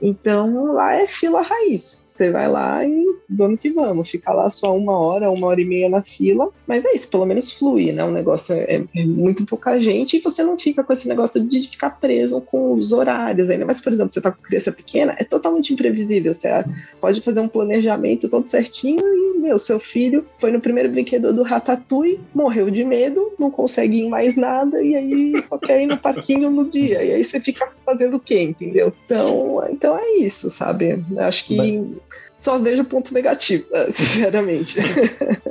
Então lá é fila raiz. Você vai lá e vamos que vamos. Fica lá só uma hora, uma hora e meia na fila. Mas é isso, pelo menos flui, né? O negócio é, é muito pouca gente e você não fica com esse negócio de ficar preso com os horários ainda. Mas, por exemplo, você tá com criança pequena, é totalmente imprevisível. Você pode fazer um planejamento todo certinho e, meu, seu filho foi no primeiro brinquedo do Ratatouille, morreu de medo, não consegue ir mais nada e aí só quer ir no parquinho no dia. E aí você fica fazendo o quê, entendeu? Então, então é isso, sabe? Acho que só vejo ponto negativo, sinceramente.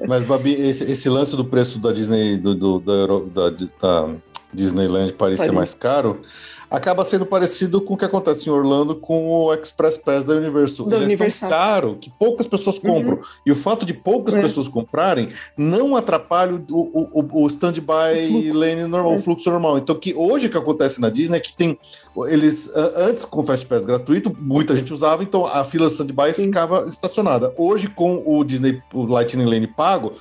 Mas, Babi, esse, esse lance do preço da Disney, do, do da, da, da Disneyland parecer Paris. mais caro, acaba sendo parecido com o que acontece em Orlando com o Express Pass da Universal. Da Ele Universal. é tão caro que poucas pessoas uhum. compram. Uhum. E o fato de poucas é. pessoas comprarem não atrapalha o, o, o stand-by lane normal, é. o fluxo normal. Então, que hoje o que acontece na Disney é que tem. Eles, antes com o Fast Pass gratuito, muita gente usava, então a fila stand-by ficava estacionada. Hoje, com o Disney o Lightning Lane pago,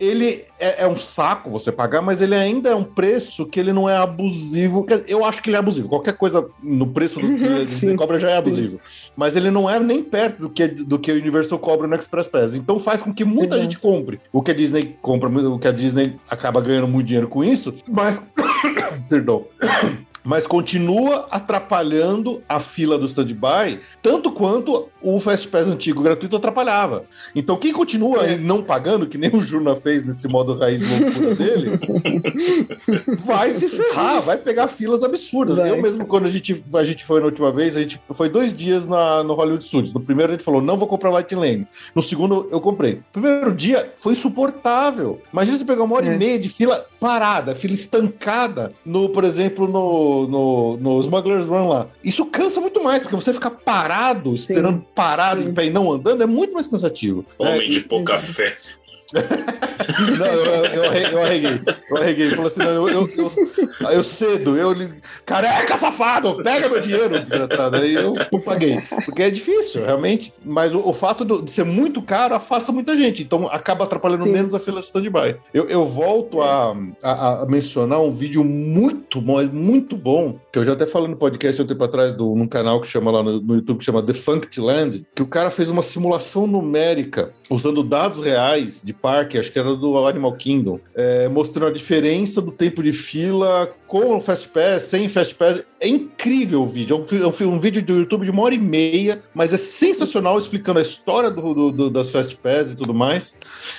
ele é, é, um saco você pagar, mas ele ainda é um preço que ele não é abusivo. Eu acho que ele é abusivo. Qualquer coisa no preço do que a Disney cobra já é abusivo. Sim. Mas ele não é nem perto do que, do que o Universal cobra no Express Pass. Então faz com que muita gente compre. O que a Disney compra, o que a Disney acaba ganhando muito dinheiro com isso, mas. Perdão mas continua atrapalhando a fila do stand-by, tanto quanto o Fast Pass antigo gratuito atrapalhava. Então, quem continua é. não pagando, que nem o Juna fez nesse modo raiz loucura dele, vai se ferrar, vai pegar filas absurdas. Vai. Eu mesmo, quando a gente, a gente foi na última vez, a gente foi dois dias na, no Hollywood Studios. No primeiro, a gente falou, não vou comprar Light Lane. No segundo, eu comprei. No primeiro dia, foi insuportável. Imagina você pegar uma hora é. e meia de fila parada, fila estancada, no, por exemplo, no no, no, Smuggler's Run lá. Isso cansa muito mais, porque você ficar parado, Sim. esperando parado Sim. e não andando, é muito mais cansativo. Homem é, de pouca fé. Não, eu, eu, eu, arreguei. Eu arreguei. Falei assim: não, eu, eu, eu, eu cedo, eu. Careca, safado! Pega meu dinheiro, desgraçado. Aí eu paguei. Porque é difícil, realmente. Mas o, o fato do, de ser muito caro afasta muita gente. Então acaba atrapalhando Sim. menos a fila stand-by. Eu, eu volto a, a, a, mencionar um vídeo muito bom, muito bom, que eu já até falei no podcast um tempo atrás, do, num canal que chama lá no, no YouTube, que chama Defunct Land, que o cara fez uma simulação numérica usando dados reais de parque, acho que era do Animal Kingdom, é, mostrando a diferença do tempo de fila com o Fast Pass, sem Fast Pass. É incrível o vídeo. É um, é um, vídeo do YouTube de uma hora e meia, mas é sensacional explicando a história do, do, do das Fast Pass e tudo mais.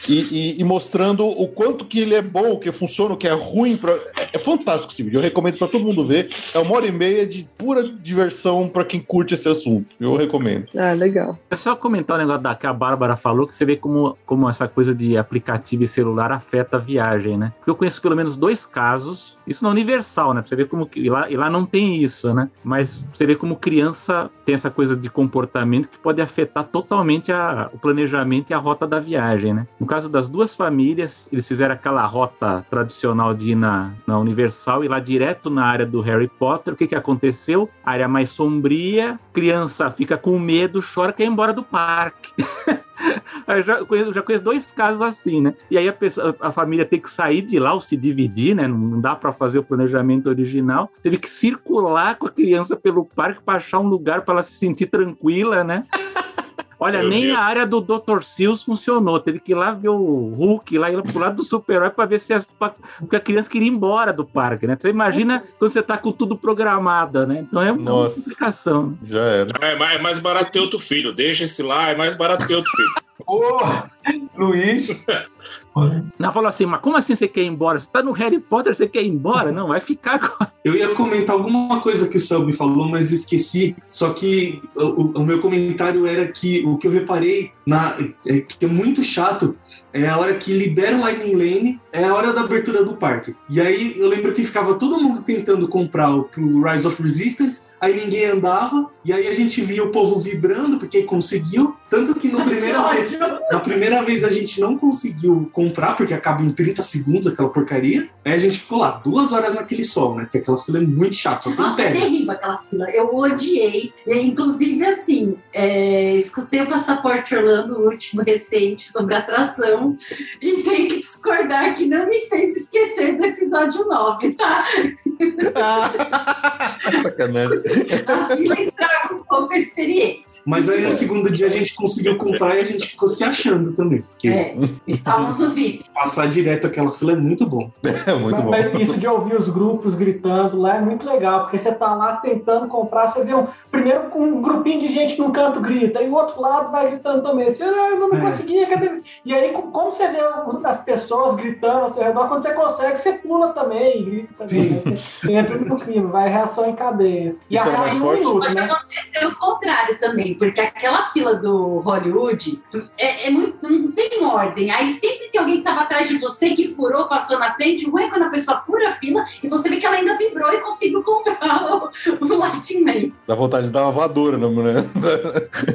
E, e, e, mostrando o quanto que ele é bom, o que funciona, o que é ruim. Pra... É, é fantástico esse vídeo. Eu recomendo para todo mundo ver. É uma hora e meia de pura diversão para quem curte esse assunto. Eu recomendo. Ah, legal. É só comentar o negócio da, que a Bárbara falou, que você vê como, como essa coisa de aplicativo e celular afeta a viagem, né? Porque eu conheço pelo menos dois casos, isso na Universal, né? Pra você ver como. E lá, e lá não tem isso, né? Mas você vê como criança tem essa coisa de comportamento que pode afetar totalmente a, o planejamento e a rota da viagem, né? No caso das duas famílias, eles fizeram aquela rota tradicional de ir na, na Universal e lá direto na área do Harry Potter. O que, que aconteceu? área mais sombria, criança fica com medo, chora, quer ir embora do parque. Eu já conheço, já conheço dois casos assim, né? E aí a, pessoa, a família tem que sair de lá ou se dividir, né? Não dá para fazer o planejamento original. Teve que circular com a criança pelo parque para achar um lugar para ela se sentir tranquila, né? Olha, Meu nem Deus. a área do Dr. Seuss funcionou. Teve que ir lá ver o Hulk, lá ir pro lado do super-herói para ver se a, porque a criança queria ir embora do parque, né? Você imagina quando você tá com tudo programado, né? Então é uma Nossa, complicação. Já era. É, é mais barato ter outro filho. Deixa esse lá, é mais barato ter outro filho. Porra, Luiz. Não, falou assim, mas como assim você quer ir embora? Você tá no Harry Potter, você quer ir embora? Não, vai ficar agora. Eu ia comentar alguma coisa que o Selby falou, mas esqueci. Só que o, o, meu comentário era que o que eu reparei na, é que é muito chato é a hora que libera o Lightning Lane, é a hora da abertura do parque. E aí eu lembro que ficava todo mundo tentando comprar o pro Rise of Resistance, aí ninguém andava, e aí a gente via o povo vibrando porque conseguiu. Tanto que no primeira vez, na primeira vez a gente não conseguiu comprar, porque acaba em 30 segundos aquela porcaria. Aí a gente ficou lá duas horas naquele sol, né? Que aquela fila é muito chata. Só Nossa, é terrível aquela fila. Eu odiei. E, inclusive, assim, é, escutei o Passaporte Orlando, o último recente, sobre atração, e tenho que discordar que não me fez esquecer do episódio 9, tá? Sacanagem. A fila estraga um pouco a experiência. Mas aí no segundo dia a gente conseguiu comprar e a gente ficou se achando também. Porque É, estávamos VIP. passar direto aquela fila é muito bom. É muito Mas, mas isso de ouvir os grupos gritando lá é muito legal, porque você tá lá tentando comprar, você vê um, primeiro com um grupinho de gente num canto grita, e o outro lado vai gritando também. Você, ah, eu não É. consegui, cadê? E aí, com- como você vê as pessoas gritando ao seu redor, quando você consegue, você pula também, e grita também. né? Você entra no clima, vai reação em cadeia. E Isso é acaba mais um forte? minuto, Pode né? acontecer o contrário também, porque aquela fila do Hollywood é, é muito, não tem ordem. Aí sempre tem alguém que estava atrás de você que furou, passou na frente. O ruim é quando a pessoa fura a fila e você vê que ela ainda vibrou e conseguiu comprar o, o Lightning Man. Dá vontade de dar uma voadora na mulher.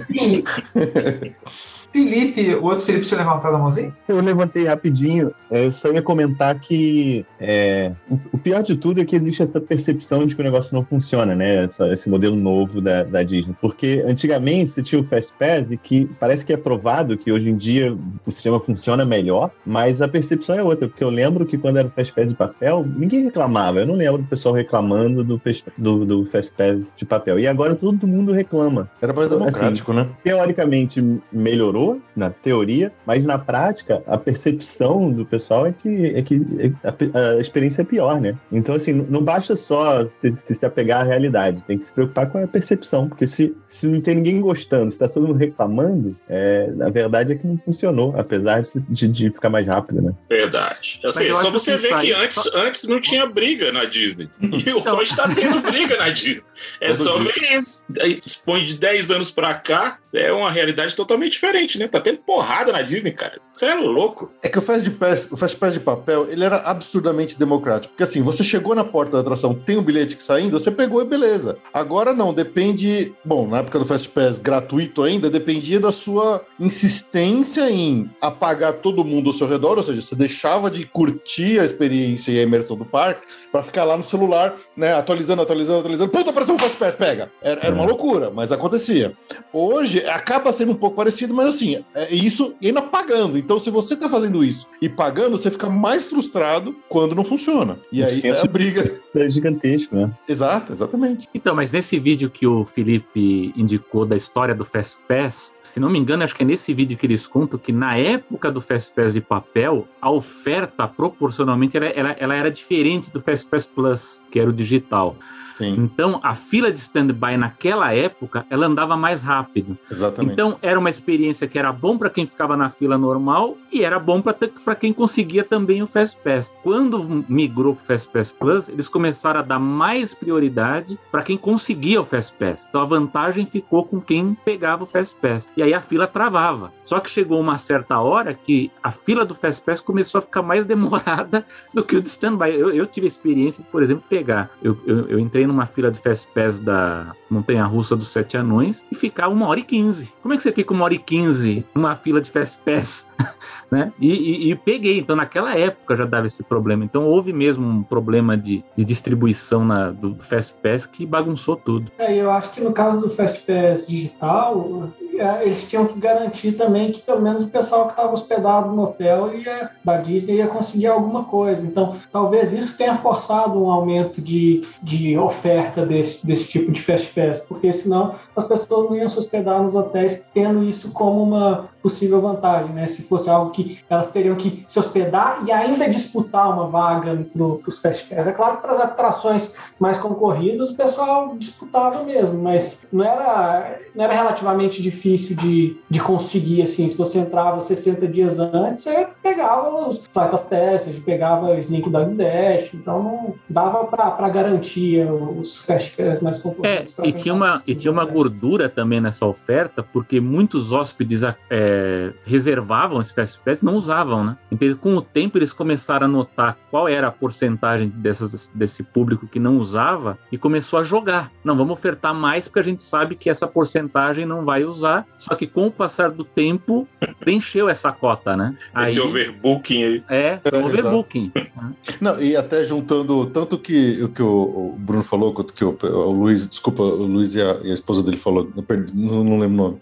Sim. Felipe, o outro Felipe tinha levantado a mãozinha? Eu levantei rapidinho. é, Eu só ia comentar que é, o- pior de tudo é que existe essa percepção de que o negócio não funciona, né? Essa- esse modelo novo da, da Disney. Porque antigamente você tinha o Fast Pass e que parece que é provado que hoje em dia o sistema funciona melhor, mas a percepção é outra. Porque eu lembro que quando era o Fast Pass de papel, ninguém reclamava. Eu não lembro do pessoal reclamando do, Fast- do, do Fast Pass de papel. E agora todo mundo reclama. Era mais Então, democrático, né? teoricamente melhorou na teoria, mas na prática a percepção do pessoal é que, é que a, a experiência é pior, né? Então, assim, não basta só se, se, se apegar à realidade, tem que se preocupar com a percepção, porque se, se não tem ninguém gostando, se tá todo mundo reclamando, é, a verdade é que não funcionou, apesar de, de, de ficar mais rápido, né? Verdade. Assim, é só você que ver que antes, antes não tinha briga na Disney. E Então- hoje tá tendo briga na Disney. É Todo só ver isso. Aí, Põe de 10 anos pra cá, é uma realidade totalmente diferente, né? Tá tendo porrada na Disney, cara. Você é louco. É que o Fast Pass, o Fast Pass de papel, ele era absurdamente democrático. Porque assim, você chegou na porta da atração, tem um bilhete que saindo, você pegou e beleza. Agora não, depende. Bom, na época do Fast Pass gratuito ainda, dependia da sua insistência em apagar todo mundo ao seu redor, ou seja, você deixava de curtir a experiência e a imersão do parque pra ficar lá no celular, né, atualizando, atualizando, atualizando. Puta, apareceu um Fast Pass, pega! Era, era uma loucura, mas acontecia. Hoje acaba sendo um pouco parecido, mas assim, é isso e ainda pagando. Então, se você tá fazendo isso e pagando, você fica mais frustrado quando não funciona. E aí Sim, a briga. É gigantesco, né? Exato, exatamente. Então, mas nesse vídeo que o Felipe indicou da história do Fast Pass, se não me engano, acho que é nesse vídeo que eles contam que na época do Fast Pass de papel, a oferta proporcionalmente ela, ela, ela era diferente do Fast Pass Plus, que era o digital. Sim, Então, a fila de stand-by naquela época, ela andava mais rápido. exatamente. Então, era uma experiência que era bom para quem ficava na fila normal e era bom para quem conseguia também o Fast Pass. Quando migrou para o Fast Pass Plus, eles começaram a dar mais prioridade para quem conseguia o Fast Pass. Então, a vantagem ficou com quem pegava o Fast Pass. E aí a fila travava. Só que chegou uma certa hora que a fila do Fast Pass começou a ficar mais demorada do que o de stand-by. Eu, eu tive a experiência por exemplo, pegar. Eu, eu, eu entrei numa fila de Fast Pass da Montanha Russa dos Sete Anões e ficar uma hora e quinze. Como é que você fica uma hora e quinze numa fila de Fast Pass? né? E, e, e, peguei. Então, naquela época já dava esse problema. Então, houve mesmo um problema de, de distribuição na, do Fast Pass que bagunçou tudo. É, eu acho que no caso do Fast Pass digital, eles tinham que garantir também que pelo menos o pessoal que estava hospedado no hotel ia, da Disney ia conseguir alguma coisa. Então, talvez isso tenha forçado um aumento de, de oferta desse, desse tipo de Fast Pass, porque senão as pessoas não iam se hospedar nos hotéis tendo isso como uma possível vantagem, né? Se fosse algo que elas teriam que se hospedar e ainda disputar uma vaga para os Fast Pass. É claro que para as atrações mais concorridas o pessoal disputava mesmo, mas não era, não era relativamente difícil de, de conseguir, assim, se você entrava 60 dias antes, você pegava os Flight of Passage, pegava o Sneak Dog Dash, então não dava para garantir os Fast Pass mais concorridos. É, e tinha, uma, e tinha uma gordura também nessa oferta, porque muitos hóspedes é, reservavam esse Fast Pass e não usavam, né? Então, com o tempo, eles começaram a notar qual era a porcentagem dessas, desse público que não usava e começou a jogar. Não, vamos ofertar mais porque a gente sabe que essa porcentagem não vai usar. Só que com o passar do tempo, preencheu essa cota, né? Esse Aí, overbooking aí. É, É, overbooking. Não, e até juntando tanto que o que o, Bruno falou, quanto que o, o Luiz, desculpa, o Luiz e a, e a esposa dele falou, não, não lembro o nome.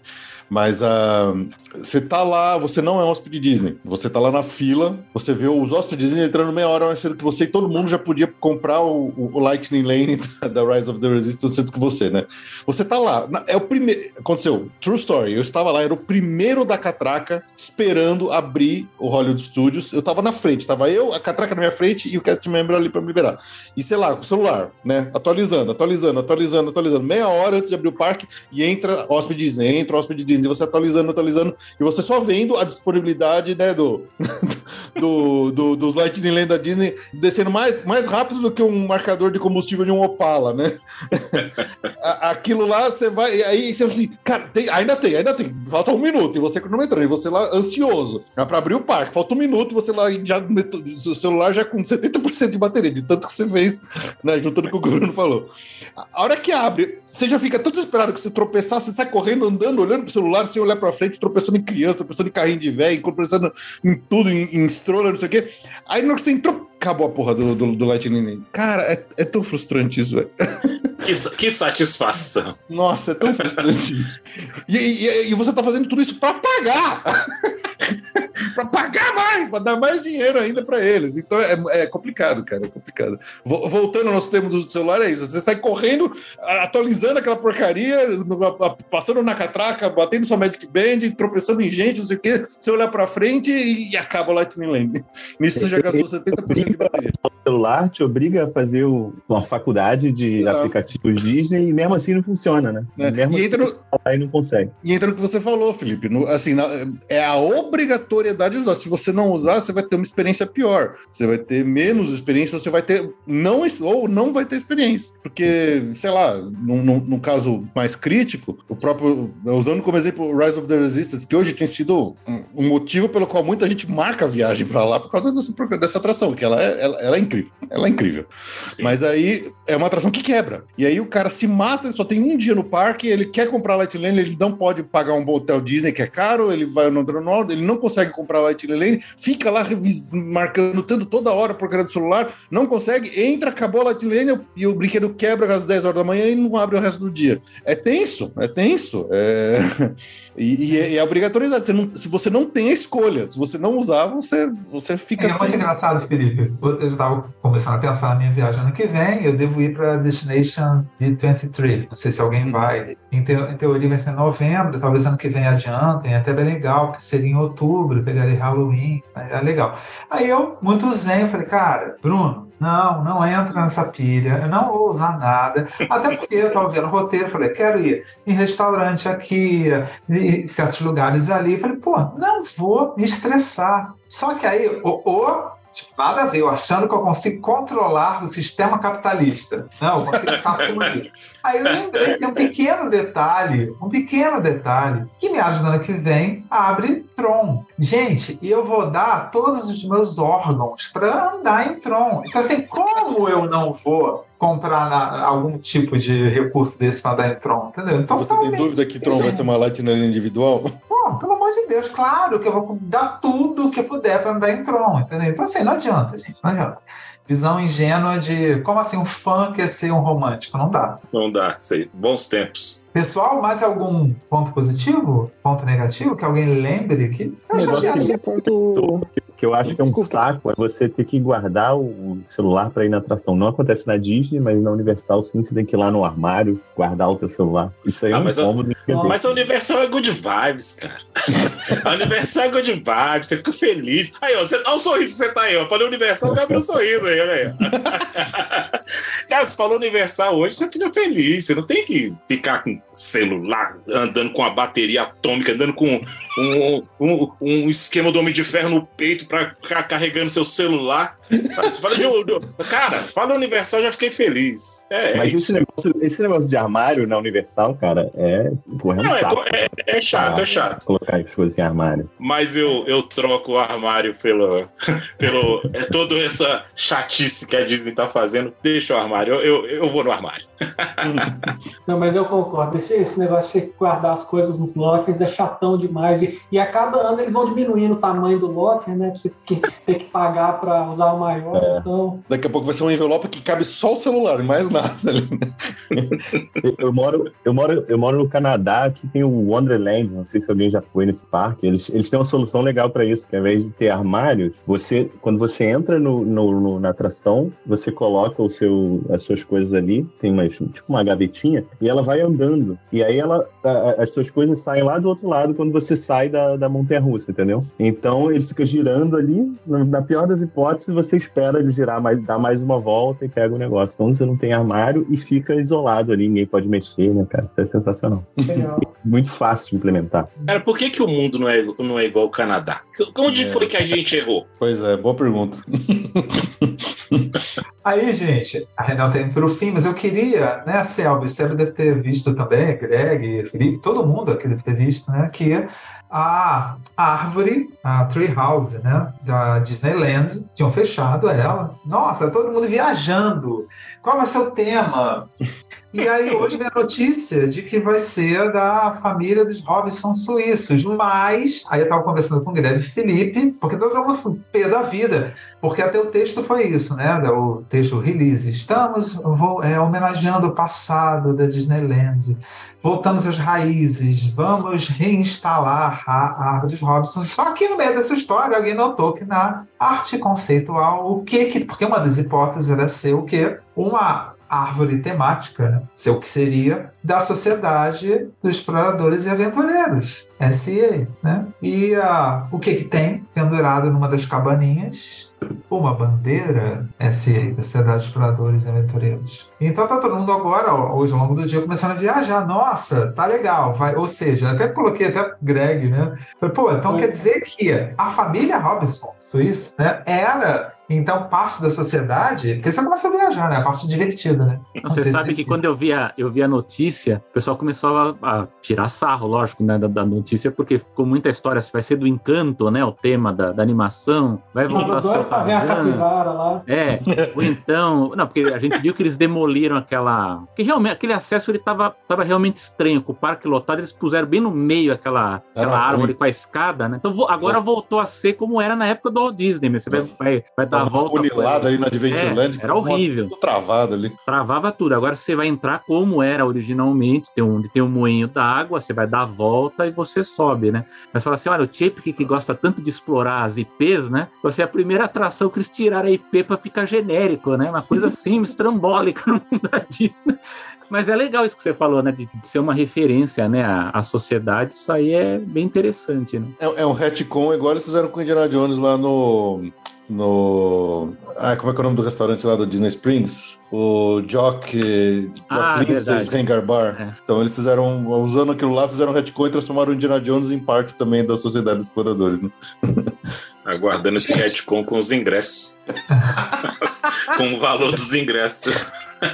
Mas uh, você tá lá, você não é um hóspede Disney. Você tá lá na fila, você vê os hóspedes Disney entrando meia hora mais cedo que você e todo mundo já podia comprar o, o Lightning Lane da Rise of the Resistance antes que você, né? Você tá lá. É o primeiro. Aconteceu, true story. Eu estava lá, era o primeiro da catraca esperando abrir o Hollywood Studios. Eu tava na frente, tava eu, a catraca na minha frente e o cast member ali para me liberar. E sei lá, com o celular, né? Atualizando, atualizando, atualizando, atualizando. Meia hora antes de abrir o parque e entra hóspede Disney, entra hóspede Disney, você atualizando, atualizando, e você só vendo a disponibilidade, né, do, do, do, dos Lightning Lane da Disney descendo mais, mais rápido do que um marcador de combustível de um Opala, né? Aquilo lá, você vai, e aí você assim, cara, tem, ainda tem, ainda tem, falta um minuto, e você cronometrando, e você lá ansioso, é para abrir o parque, falta um minuto, e você lá já, o celular já com 70% de bateria, de tanto que você fez, né, juntando com o que o Bruno falou. A hora que abre, você já fica tão desesperado que você tropeçar, você sai correndo, andando, olhando pro celular, sem olhar pra frente, tropeçando em criança, tropeçando em carrinho de velho, tropeçando em tudo, em, em stroller, não sei o quê. Aí na hora que você entrou, acabou a porra do, do, do Lightning. Cara, é, é tão frustrante isso, velho. Que, que, satisfação. Nossa, é tão frustrante isso. E, e, e, você tá fazendo tudo isso pra pagar! Para pagar mais, para dar mais dinheiro ainda para eles. Então é, é, complicado, cara, é complicado. Voltando ao nosso tema do celular, é isso. Você sai correndo, atualizando aquela porcaria, passando na catraca, batendo sua Magic Band, tropeçando em gente, não sei o quê. Você olha para frente e acaba o Lightning Lane. Nisso você já gastou 70% de bateria. O celular te obriga a fazer uma faculdade de Exato. aplicativos Disney e mesmo assim não funciona, né? É. Mesmo e entra no... aí não consegue. E entra no que você falou, Felipe. No, assim, é a obrigatoriedade de usar. Se você não usar, você vai ter uma experiência pior. Você vai ter menos experiência, você vai ter não ou não vai ter experiência. Porque, sei lá, no, no, no caso mais crítico, o próprio, usando como exemplo Rise of the Resistance, que hoje tem sido um, um motivo pelo qual muita gente marca a viagem para lá por causa dessa, dessa atração, que ela é, ela, ela é incrível. Ela é incrível. Sim. Mas aí é uma atração que quebra. E aí o cara se mata, só tem um dia no parque, ele quer comprar Light Lane, ele não pode pagar um hotel Disney que é caro, ele vai no Dronaldo, ele não consegue comprar Light Lane, fica lá marcando tanto toda hora por do celular, não consegue, entra, acabou a Light Lane e o brinquedo quebra às 10 horas da manhã e não abre o resto do dia. É tenso, é tenso. É... E, e, é, e é obrigatoriedade. Você não, se você não tem a escolha, se você não usar, você, você fica. É sem... muito engraçado, Felipe. Eu estava começando a pensar na minha viagem ano que vem. Eu devo ir para a Destination D23. Não sei se alguém hum. vai. Em, te, em, teoria vai ser em novembro, talvez ano que vem adiantem. É até bem legal, porque seria em outubro, pegaria Halloween. É legal. Aí eu, muito zen, eu falei, cara, Bruno, não, não entra nessa pilha, eu não vou usar nada. Até porque eu estava vendo o roteiro, falei, quero ir em restaurante aqui, em certos lugares ali. Falei, pô, não vou me estressar. Só que aí, o, o nada a ver, eu achando que eu consigo controlar o sistema capitalista. Não, eu consigo ficar acima disso. Aí eu lembrei tem um pequeno detalhe, um pequeno detalhe, que me ajuda ano que vem abre Tron. Gente, e eu vou dar todos os meus órgãos para andar em Tron. Então, assim, como eu não vou comprar na, algum tipo de recurso desse para dar em Tron, entendeu? Então, Você tem dúvida que Tron vai ser uma Lightning individual? Amor de Deus, claro que eu vou dar tudo que puder para andar em Tron, entendeu? Então, assim, não adianta, gente, não adianta visão ingênua de como assim um fã quer ser um romântico? Não dá. Não dá, sei. Bons tempos. Pessoal, mais algum ponto positivo? Ponto negativo? Que alguém lembre aqui? Eu já que, ponto... que eu acho Desculpa. que é um saco é você ter que guardar o celular para ir na atração. Não acontece na Disney, mas na Universal sim, você tem que ir lá no armário, guardar o teu celular. Isso aí é ah, um mas cômodo. A... Mas a Universal é good vibes, cara. a Universal é good vibes, você fica feliz. Aí, ó, você dá um sorriso, você tá aí, ó. Falei Universal, você abre um sorriso aí, olha aí. cara, você falou Universal hoje, você fica feliz. Você não tem que ficar com celular, andando com a bateria atômica, andando com um, um, um esquema do Homem de Ferro no peito para ficar carregando seu celular. Fala, cara, fala Universal, já fiquei feliz. É, Mas é esse, negócio, esse negócio de armário na Universal, cara, é. Porra, Não, é, chato, é, é, chato, é chato. Colocar as coisas em armário. Mas eu, eu troco o armário pelo. pelo é toda essa chatice que a Disney tá fazendo. Deixa o armário, eu, eu, eu vou no armário. Não, mas eu concordo. Esse, esse negócio de guardar as coisas nos lockers é chatão demais. E, e a cada ano eles vão diminuindo o tamanho do locker, né? Pra você ter que pagar para usar material maior, é. então. Daqui a pouco vai ser um envelope que cabe só o celular, e mais nada. eu, moro, eu, moro, eu moro no Canadá, que tem o Wonderland, não sei se alguém já foi nesse parque. Eles, eles têm uma solução legal para isso, que ao invés de ter armários, você, quando você entra no, no, no, na atração, você coloca o seu, as suas coisas ali, tem mais, tipo uma gavetinha, e ela vai andando. E aí ela, a, as suas coisas saem lá do outro lado quando você sai da, da montanha russa, entendeu? Então ele fica girando ali, na pior das hipóteses, você espera ele girar mais, dar mais uma volta e pega o negócio. Então você não tem armário e fica isolado ali, ninguém pode mexer, né, cara? Isso é sensacional. Legal. Muito fácil de implementar. Cara, por que, que o mundo não é, não é igual ao Canadá? Onde é. foi que a gente errou? Pois é, boa pergunta. Aí, gente, a Renata tem para o fim, mas eu queria, né, Selva, você deve ter visto também, Greg, Felipe, todo mundo aqui deve ter visto, né, que a árvore, a Treehouse, né, da Disneyland, tinham fechado ela. Nossa, todo mundo viajando. Qual vai ser o tema? E aí hoje vem a notícia de que vai ser da família dos Robinson suíços. Mas, aí eu estava conversando com o Guilherme Felipe, porque todo mundo pé da vida, porque até o texto foi isso, né? O texto release. Estamos vou, é, homenageando o passado da Disneyland voltamos às raízes, vamos reinstalar a árvore dos Robson. Só que no meio dessa história, alguém notou que na arte conceitual, o que que. Porque uma das hipóteses era ser o quê? Uma árvore temática, ser o que seria da Sociedade dos Exploradores e Aventureiros, SEA, né? E uh, o que que tem pendurado numa das cabaninhas? uma bandeira SE, da Sociedade de Exploradores e Aventureiros. Então tá todo mundo agora, hoje, ao longo do dia, começando a viajar. Nossa, tá legal. Vai, ou seja, até coloquei até Greg, né? Pô, então é. quer dizer que a família Robinson, Suíça, né, era então, parte da sociedade, porque você começa a viajar, né? A parte divertida, né? você sabe que quando eu vi, a, eu vi a notícia, o pessoal começou a, a tirar sarro, lógico, né, da, da, notícia, porque ficou muita história, vai ser do encanto, né? O tema da, da animação, vai voltar a ser pra ver a capivara lá. É, ou então. Não, porque a gente viu que eles demoliram aquela. Porque realmente aquele acesso ele tava, tava realmente estranho. Com o parque lotado, eles puseram bem no meio aquela, aquela árvore ruim. com a escada, né? Então agora é. voltou a ser como era na época do Walt Disney. Você vai, vai, vai dar a volta. Funilado ali na Adventureland. É, era horrível. Tudo travado ali. Travava tudo. Agora você vai entrar como era originalmente. Tem um, tem um moinho d'água, você vai dar a volta e você sobe, né? Mas fala assim: olha, o Chip que gosta tanto de explorar as IPs, né? Você é a primeira atração que eles tiraram a IP para ficar genérico, né? Uma coisa assim, estrambólica no mundo da Disney. Mas é legal isso que você falou, né? De, de ser uma referência, né? À, à, sociedade, isso aí é bem interessante, né? É, é um retcon, igual eles fizeram com o Indiana Jones lá no no. Ah, como é que é o nome do restaurante lá do Disney Springs? O Jock, Jock ah, Lindsay's Hangar Bar. É. Então eles fizeram, usando aquilo lá, fizeram um retcon e transformaram o Indiana Jones em parte também da Sociedade dos Exploradores. Né? Aguardando esse retcon com os ingressos. com o valor dos ingressos.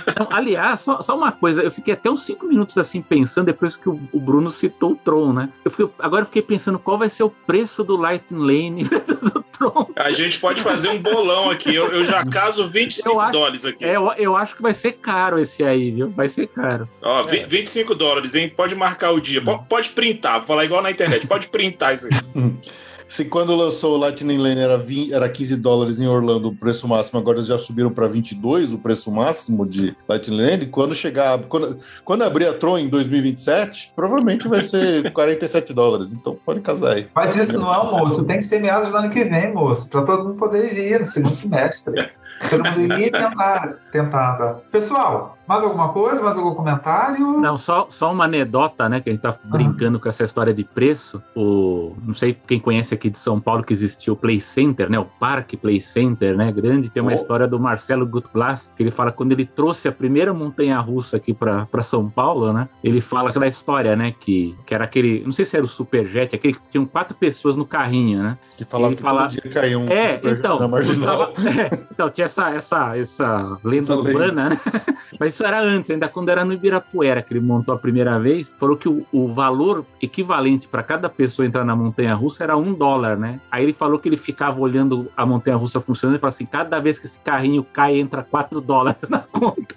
Então, aliás, só, só, uma coisa, eu fiquei até uns cinco minutos assim pensando, depois que o, o Bruno citou o Tron, né? Eu fiquei, agora eu fiquei pensando qual vai ser o preço do Lightning Lane do Tron. A gente pode fazer um bolão aqui, eu, eu já caso 25 acho, dólares aqui. É, eu, eu, acho que vai ser caro esse aí, viu? Vai ser caro. Ó, é. 25 dólares, hein? Pode marcar o dia. Pode, pode printar, vou falar igual na internet, pode printar isso aí. Se quando lançou o Lightning Lane era, 20, era 15 dólares em Orlando o preço máximo, agora já subiram para 22 o preço máximo de Lightning Lane. Quando chegar, quando, quando abrir a Tron em 2027, provavelmente vai ser 47 dólares. Então pode casar aí. Mas isso não é, moço. Tem que ser meados do ano que vem, moço, para todo mundo poder ir no segundo semestre. Todo mundo ir tentar, tentar. Pessoal, mais alguma coisa? Mais algum comentário? Não, só, só uma anedota, né? Que a gente tá brincando com essa história de preço. O, não sei quem conhece aqui de São Paulo que existiu o Play Center, né? O Parque Play Center, né? Grande. Tem uma oh. história do Marcelo Gutglass, que ele fala quando ele trouxe a primeira montanha-russa aqui para São Paulo, né? Ele fala aquela história, né? Que, que era aquele, não sei se era o Superjet, aquele que tinham quatro pessoas no carrinho, né? Que falava que fala... todo dia caiu um é, então, na marginal. é, então, tinha essa, essa, essa lenda essa urbana, lenda. né? Mas isso era antes, ainda quando era no Ibirapuera, que ele montou a primeira vez, falou que o, o valor equivalente para cada pessoa entrar na montanha russa era um dólar, né? Aí ele falou que ele ficava olhando a montanha russa funcionando e falou assim: cada vez que esse carrinho cai, entra quatro dólares na conta.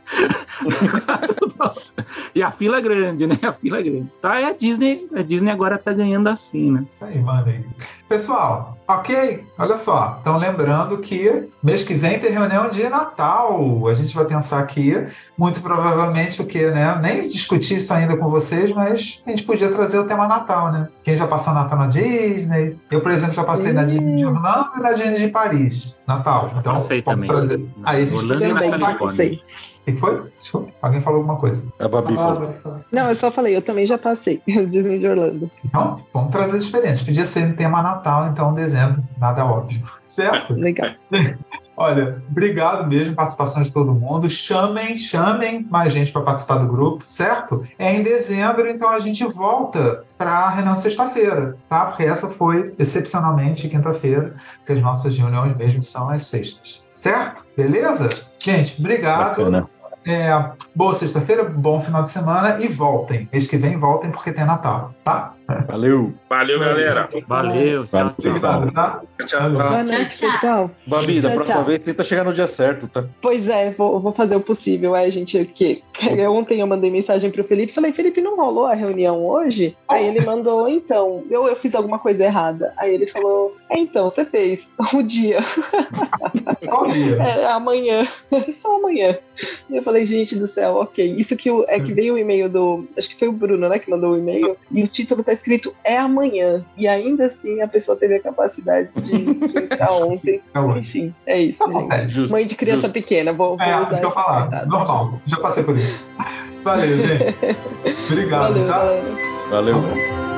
e a fila é grande, né? A fila é grande. Tá, é a Disney, a Disney agora tá ganhando assim, né? Aí, mano. Pessoal, Ok, olha só. Então, lembrando que mês que vem tem reunião de Natal. A gente vai pensar aqui, muito provavelmente, o que, né? Nem discutir isso ainda com vocês, mas a gente podia trazer o tema Natal, né? Quem já passou Natal na Disney? Eu, por exemplo, já passei na Disney de Orlando e na Disney de Paris. Natal. Então, Passei posso também. trazer. Aí a gente Orlando e na Califórnia. O que foi? Desculpa, alguém falou alguma coisa. A Babi falou. Não, eu só falei, eu também já passei. Disney de Orlando. Então, vamos trazer diferentes. Podia ser um tema Natal, então dezembro, nada óbvio. Certo? Legal. Olha, obrigado mesmo, participação de todo mundo. Chamem, chamem mais gente para participar do grupo, certo? É em dezembro, então a gente volta para a reunião sexta-feira, tá? Porque essa foi excepcionalmente quinta-feira, porque as nossas reuniões mesmo são às sextas, certo? Beleza? Gente, obrigado. Bacana. É, boa sexta-feira, bom final de semana e voltem. Mês que vem voltem porque tem Natal, tá? Valeu. Valeu, galera. Valeu. Obrigado, tá? Tchau, Boa tchau. noite, tchau. pessoal. Babi, da Tchau, próxima tchau. vez tenta chegar no dia certo, tá? Pois é, vou, vou fazer o possível. É, gente, o quê? Ontem eu mandei mensagem pro Felipe, falei, Felipe, não rolou a reunião hoje? Aí ele mandou, então, eu, eu fiz alguma coisa errada. Aí ele falou, é, então, você fez o dia, Só um dia. é amanhã, só amanhã. E eu falei, gente do céu, ok. Isso que, o, é que veio o e-mail do, acho que foi o Bruno, né, que mandou o e-mail, e o título tá escrito, é amanhã. E ainda assim a pessoa teve a capacidade de, de entrar ontem. É hoje. Enfim, é isso, gente. Acontece. Justo, Mãe de criança justo. pequena, vou, vou É, usar isso que eu falar. Normal. Já passei por isso. Valeu, gente. Obrigado, Valeu, tá? galera. Valeu.